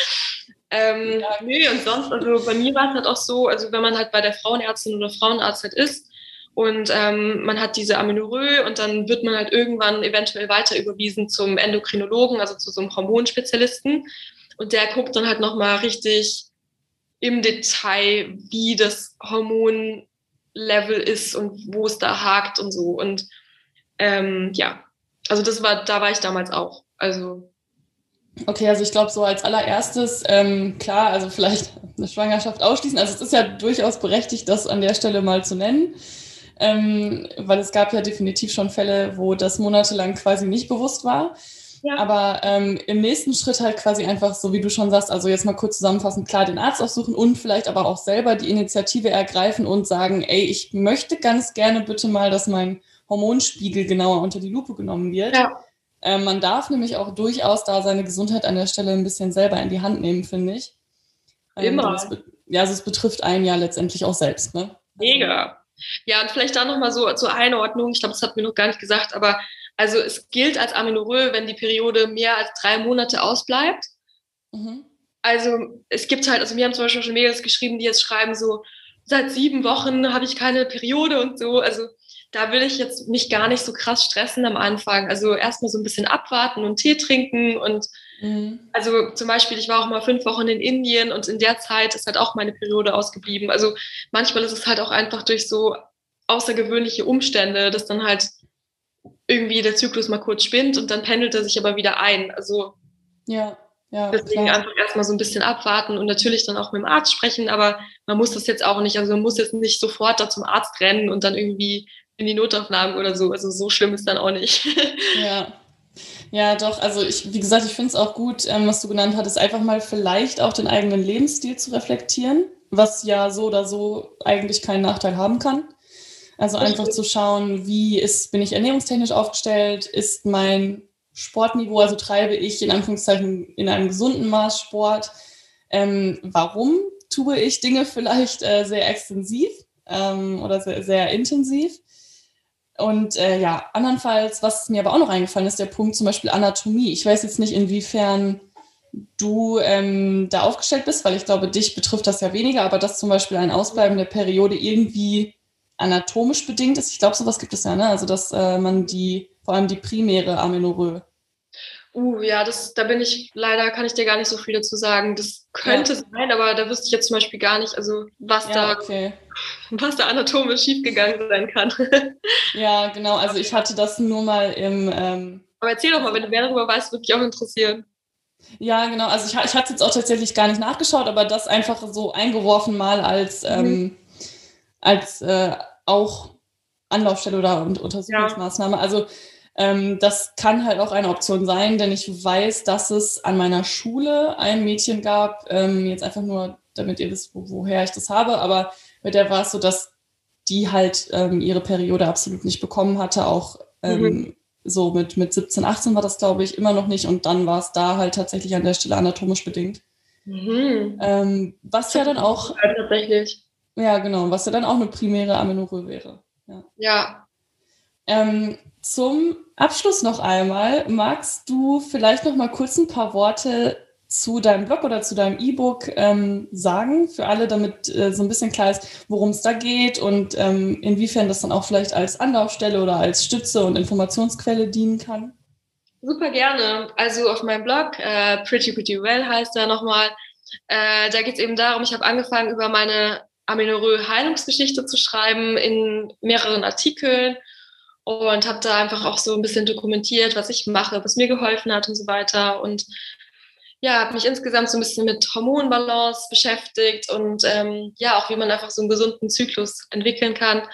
ähm, ja. nee, und sonst, also bei mir war es halt auch so, also wenn man halt bei der Frauenärztin oder Frauenarzt halt ist und ähm, man hat diese Amenorrhoe und dann wird man halt irgendwann eventuell weiter überwiesen zum Endokrinologen, also zu so einem Hormonspezialisten. Und der guckt dann halt nochmal richtig im Detail, wie das Hormonlevel ist und wo es da hakt und so. Und ähm, ja, also das war, da war ich damals auch. Also Okay, also ich glaube, so als allererstes, ähm, klar, also vielleicht eine Schwangerschaft ausschließen. Also es ist ja durchaus berechtigt, das an der Stelle mal zu nennen, ähm, weil es gab ja definitiv schon Fälle, wo das monatelang quasi nicht bewusst war. Ja. Aber ähm, im nächsten Schritt halt quasi einfach, so wie du schon sagst, also jetzt mal kurz zusammenfassend, klar den Arzt aufsuchen und vielleicht aber auch selber die Initiative ergreifen und sagen, ey, ich möchte ganz gerne bitte mal, dass mein Hormonspiegel genauer unter die Lupe genommen wird. Ja. Ähm, man darf nämlich auch durchaus da seine Gesundheit an der Stelle ein bisschen selber in die Hand nehmen, finde ich. Ähm, Immer. ja, also es betrifft einen ja letztendlich auch selbst, ne? Mega. Ja, und vielleicht da nochmal so zur Einordnung, ich glaube, das hat mir noch gar nicht gesagt, aber also es gilt als Amenorrhoe, wenn die Periode mehr als drei Monate ausbleibt. Mhm. Also es gibt halt, also wir haben zum Beispiel schon Mädels geschrieben, die jetzt schreiben so, seit sieben Wochen habe ich keine Periode und so. Also da will ich jetzt mich gar nicht so krass stressen am Anfang. Also erstmal so ein bisschen abwarten und Tee trinken und mhm. also zum Beispiel, ich war auch mal fünf Wochen in Indien und in der Zeit ist halt auch meine Periode ausgeblieben. Also manchmal ist es halt auch einfach durch so außergewöhnliche Umstände, dass dann halt irgendwie der Zyklus mal kurz spinnt und dann pendelt er sich aber wieder ein. Also ja, ja, deswegen klar. einfach erstmal so ein bisschen abwarten und natürlich dann auch mit dem Arzt sprechen, aber man muss das jetzt auch nicht, also man muss jetzt nicht sofort da zum Arzt rennen und dann irgendwie in die Notaufnahmen oder so. Also so schlimm ist dann auch nicht. Ja. Ja, doch, also ich, wie gesagt, ich finde es auch gut, ähm, was du genannt hattest, einfach mal vielleicht auch den eigenen Lebensstil zu reflektieren, was ja so oder so eigentlich keinen Nachteil haben kann. Also einfach zu schauen, wie ist, bin ich ernährungstechnisch aufgestellt, ist mein Sportniveau, also treibe ich in Anführungszeichen in einem gesunden Maß Sport. Ähm, warum tue ich Dinge vielleicht äh, sehr extensiv ähm, oder sehr, sehr intensiv? Und äh, ja, andernfalls, was mir aber auch noch eingefallen ist, der Punkt zum Beispiel Anatomie. Ich weiß jetzt nicht, inwiefern du ähm, da aufgestellt bist, weil ich glaube, dich betrifft das ja weniger, aber dass zum Beispiel ein Ausbleiben der Periode irgendwie anatomisch bedingt ist. Ich glaube, sowas gibt es ja, ne? Also dass äh, man die, vor allem die primäre Amenorrhoe Uh, ja, das, da bin ich leider, kann ich dir gar nicht so viel dazu sagen. Das könnte ja. sein, aber da wüsste ich jetzt zum Beispiel gar nicht, also was ja, da, okay. was da anatomisch schiefgegangen sein kann. ja, genau. Also ich hatte das nur mal im. Ähm, aber erzähl doch mal, wenn du mehr darüber weißt, würde mich auch interessieren. Ja, genau. Also ich, ich hatte jetzt auch tatsächlich gar nicht nachgeschaut, aber das einfach so eingeworfen mal als, mhm. ähm, als äh, auch Anlaufstelle oder Untersuchungsmaßnahme. Ja. Also das kann halt auch eine Option sein, denn ich weiß, dass es an meiner Schule ein Mädchen gab, ähm, jetzt einfach nur, damit ihr wisst, wo, woher ich das habe, aber mit der war es so, dass die halt ähm, ihre Periode absolut nicht bekommen hatte, auch ähm, mhm. so mit, mit 17, 18 war das, glaube ich, immer noch nicht und dann war es da halt tatsächlich an der Stelle anatomisch bedingt. Mhm. Ähm, was ja dann auch. tatsächlich. Ja, genau, was ja dann auch eine primäre Amenorrhoe wäre. Ja. ja. Ähm, zum Abschluss noch einmal, magst du vielleicht noch mal kurz ein paar Worte zu deinem Blog oder zu deinem E-Book ähm, sagen, für alle, damit äh, so ein bisschen klar ist, worum es da geht und ähm, inwiefern das dann auch vielleicht als Anlaufstelle oder als Stütze und Informationsquelle dienen kann? Super gerne. Also auf meinem Blog, äh, Pretty Pretty Well heißt er nochmal, äh, da geht es eben darum, ich habe angefangen, über meine Amenorrhoe-Heilungsgeschichte zu schreiben in mehreren Artikeln und habe da einfach auch so ein bisschen dokumentiert, was ich mache, was mir geholfen hat und so weiter. Und ja, habe mich insgesamt so ein bisschen mit Hormonbalance beschäftigt und ähm, ja, auch wie man einfach so einen gesunden Zyklus entwickeln kann.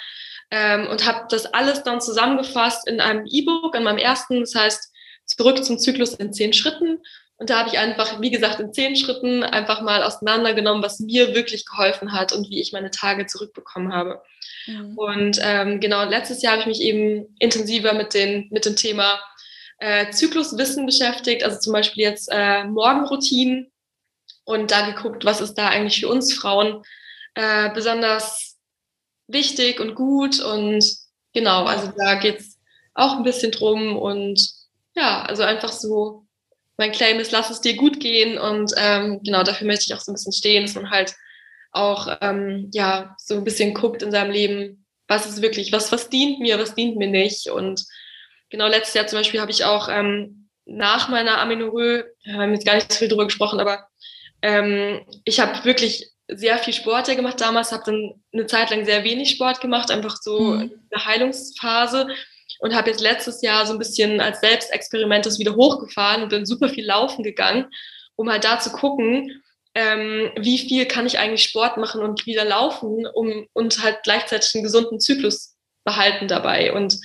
Ähm, und habe das alles dann zusammengefasst in einem E-Book, in meinem ersten, das heißt Zurück zum Zyklus in zehn Schritten. Und da habe ich einfach, wie gesagt, in zehn Schritten einfach mal auseinandergenommen, was mir wirklich geholfen hat und wie ich meine Tage zurückbekommen habe. Mhm. Und ähm, genau, letztes Jahr habe ich mich eben intensiver mit, den, mit dem Thema äh, Zykluswissen beschäftigt, also zum Beispiel jetzt äh, Morgenroutinen und da geguckt, was ist da eigentlich für uns Frauen äh, besonders wichtig und gut und genau, also da geht es auch ein bisschen drum und ja, also einfach so, mein Claim ist, lass es dir gut gehen und ähm, genau dafür möchte ich auch so ein bisschen stehen, dass man halt auch ähm, ja so ein bisschen guckt in seinem Leben, was ist wirklich, was, was dient mir, was dient mir nicht. Und genau letztes Jahr zum Beispiel habe ich auch ähm, nach meiner Amenorrhoe, wir haben jetzt gar nicht so viel drüber gesprochen, aber ähm, ich habe wirklich sehr viel Sport ja gemacht damals, habe dann eine Zeit lang sehr wenig Sport gemacht, einfach so mhm. eine Heilungsphase und habe jetzt letztes Jahr so ein bisschen als Selbstexperiment das wieder hochgefahren und bin super viel laufen gegangen, um halt da zu gucken, ähm, wie viel kann ich eigentlich Sport machen und wieder laufen, um und halt gleichzeitig einen gesunden Zyklus behalten dabei. Und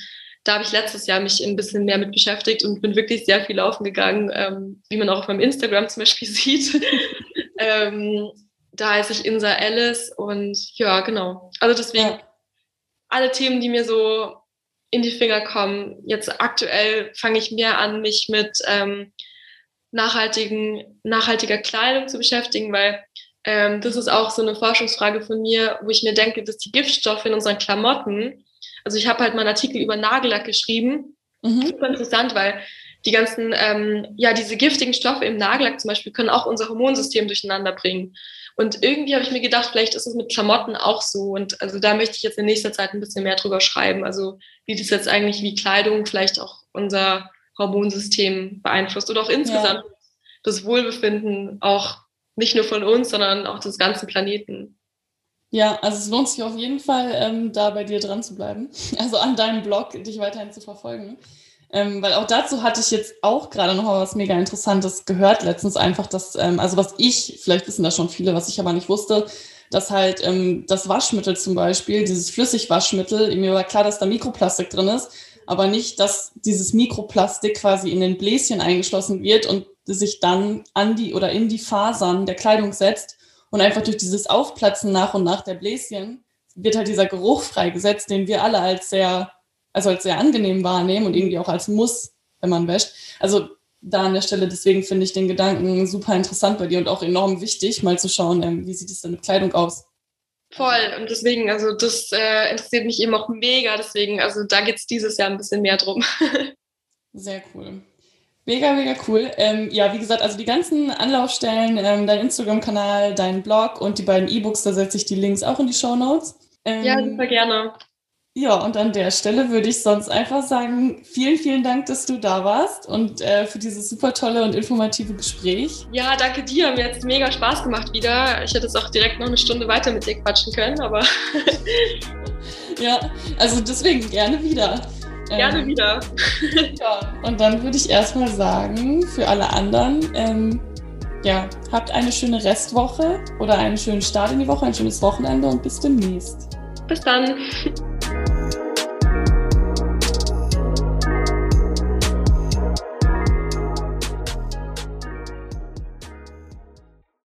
da habe ich letztes Jahr mich ein bisschen mehr mit beschäftigt und bin wirklich sehr viel laufen gegangen, ähm, wie man auch auf meinem Instagram zum Beispiel sieht. ähm, da heiße ich Insa Alice und ja, genau. Also deswegen ja. alle Themen, die mir so in die Finger kommen. Jetzt aktuell fange ich mehr an, mich mit ähm, nachhaltigen, nachhaltiger Kleidung zu beschäftigen, weil ähm, das ist auch so eine Forschungsfrage von mir, wo ich mir denke, dass die Giftstoffe in unseren Klamotten, also ich habe halt mal einen Artikel über Nagellack geschrieben, mhm. super interessant, weil die ganzen, ähm, ja, diese giftigen Stoffe im Nagellack zum Beispiel können auch unser Hormonsystem durcheinander bringen. Und irgendwie habe ich mir gedacht, vielleicht ist es mit Klamotten auch so. Und also da möchte ich jetzt in nächster Zeit ein bisschen mehr drüber schreiben. Also wie das jetzt eigentlich wie Kleidung vielleicht auch unser Hormonsystem beeinflusst oder auch insgesamt ja. das Wohlbefinden auch nicht nur von uns, sondern auch des ganzen Planeten. Ja, also es lohnt sich auf jeden Fall, ähm, da bei dir dran zu bleiben. Also an deinem Blog dich weiterhin zu verfolgen. Ähm, weil auch dazu hatte ich jetzt auch gerade noch mal was mega Interessantes gehört letztens einfach, dass, ähm, also was ich, vielleicht wissen das schon viele, was ich aber nicht wusste, dass halt ähm, das Waschmittel zum Beispiel, dieses Flüssigwaschmittel, mir war klar, dass da Mikroplastik drin ist, aber nicht, dass dieses Mikroplastik quasi in den Bläschen eingeschlossen wird und sich dann an die oder in die Fasern der Kleidung setzt und einfach durch dieses Aufplatzen nach und nach der Bläschen wird halt dieser Geruch freigesetzt, den wir alle als sehr, also als sehr angenehm wahrnehmen und irgendwie auch als Muss, wenn man wäscht. Also da an der Stelle, deswegen finde ich den Gedanken super interessant bei dir und auch enorm wichtig, mal zu schauen, ähm, wie sieht es denn mit Kleidung aus. Voll. Und deswegen, also das äh, interessiert mich eben auch mega. Deswegen, also da geht es dieses Jahr ein bisschen mehr drum. Sehr cool. Mega, mega cool. Ähm, ja, wie gesagt, also die ganzen Anlaufstellen, ähm, dein Instagram-Kanal, dein Blog und die beiden E-Books, da setze ich die Links auch in die Show Notes. Ähm, ja, super gerne. Ja, und an der Stelle würde ich sonst einfach sagen, vielen, vielen Dank, dass du da warst und äh, für dieses super tolle und informative Gespräch. Ja, danke dir. Mir hat es mega Spaß gemacht wieder. Ich hätte es auch direkt noch eine Stunde weiter mit dir quatschen können, aber. ja, also deswegen gerne wieder. Gerne ähm, wieder. ja, und dann würde ich erstmal sagen, für alle anderen, ähm, ja, habt eine schöne Restwoche oder einen schönen Start in die Woche, ein schönes Wochenende und bis demnächst. Bis dann.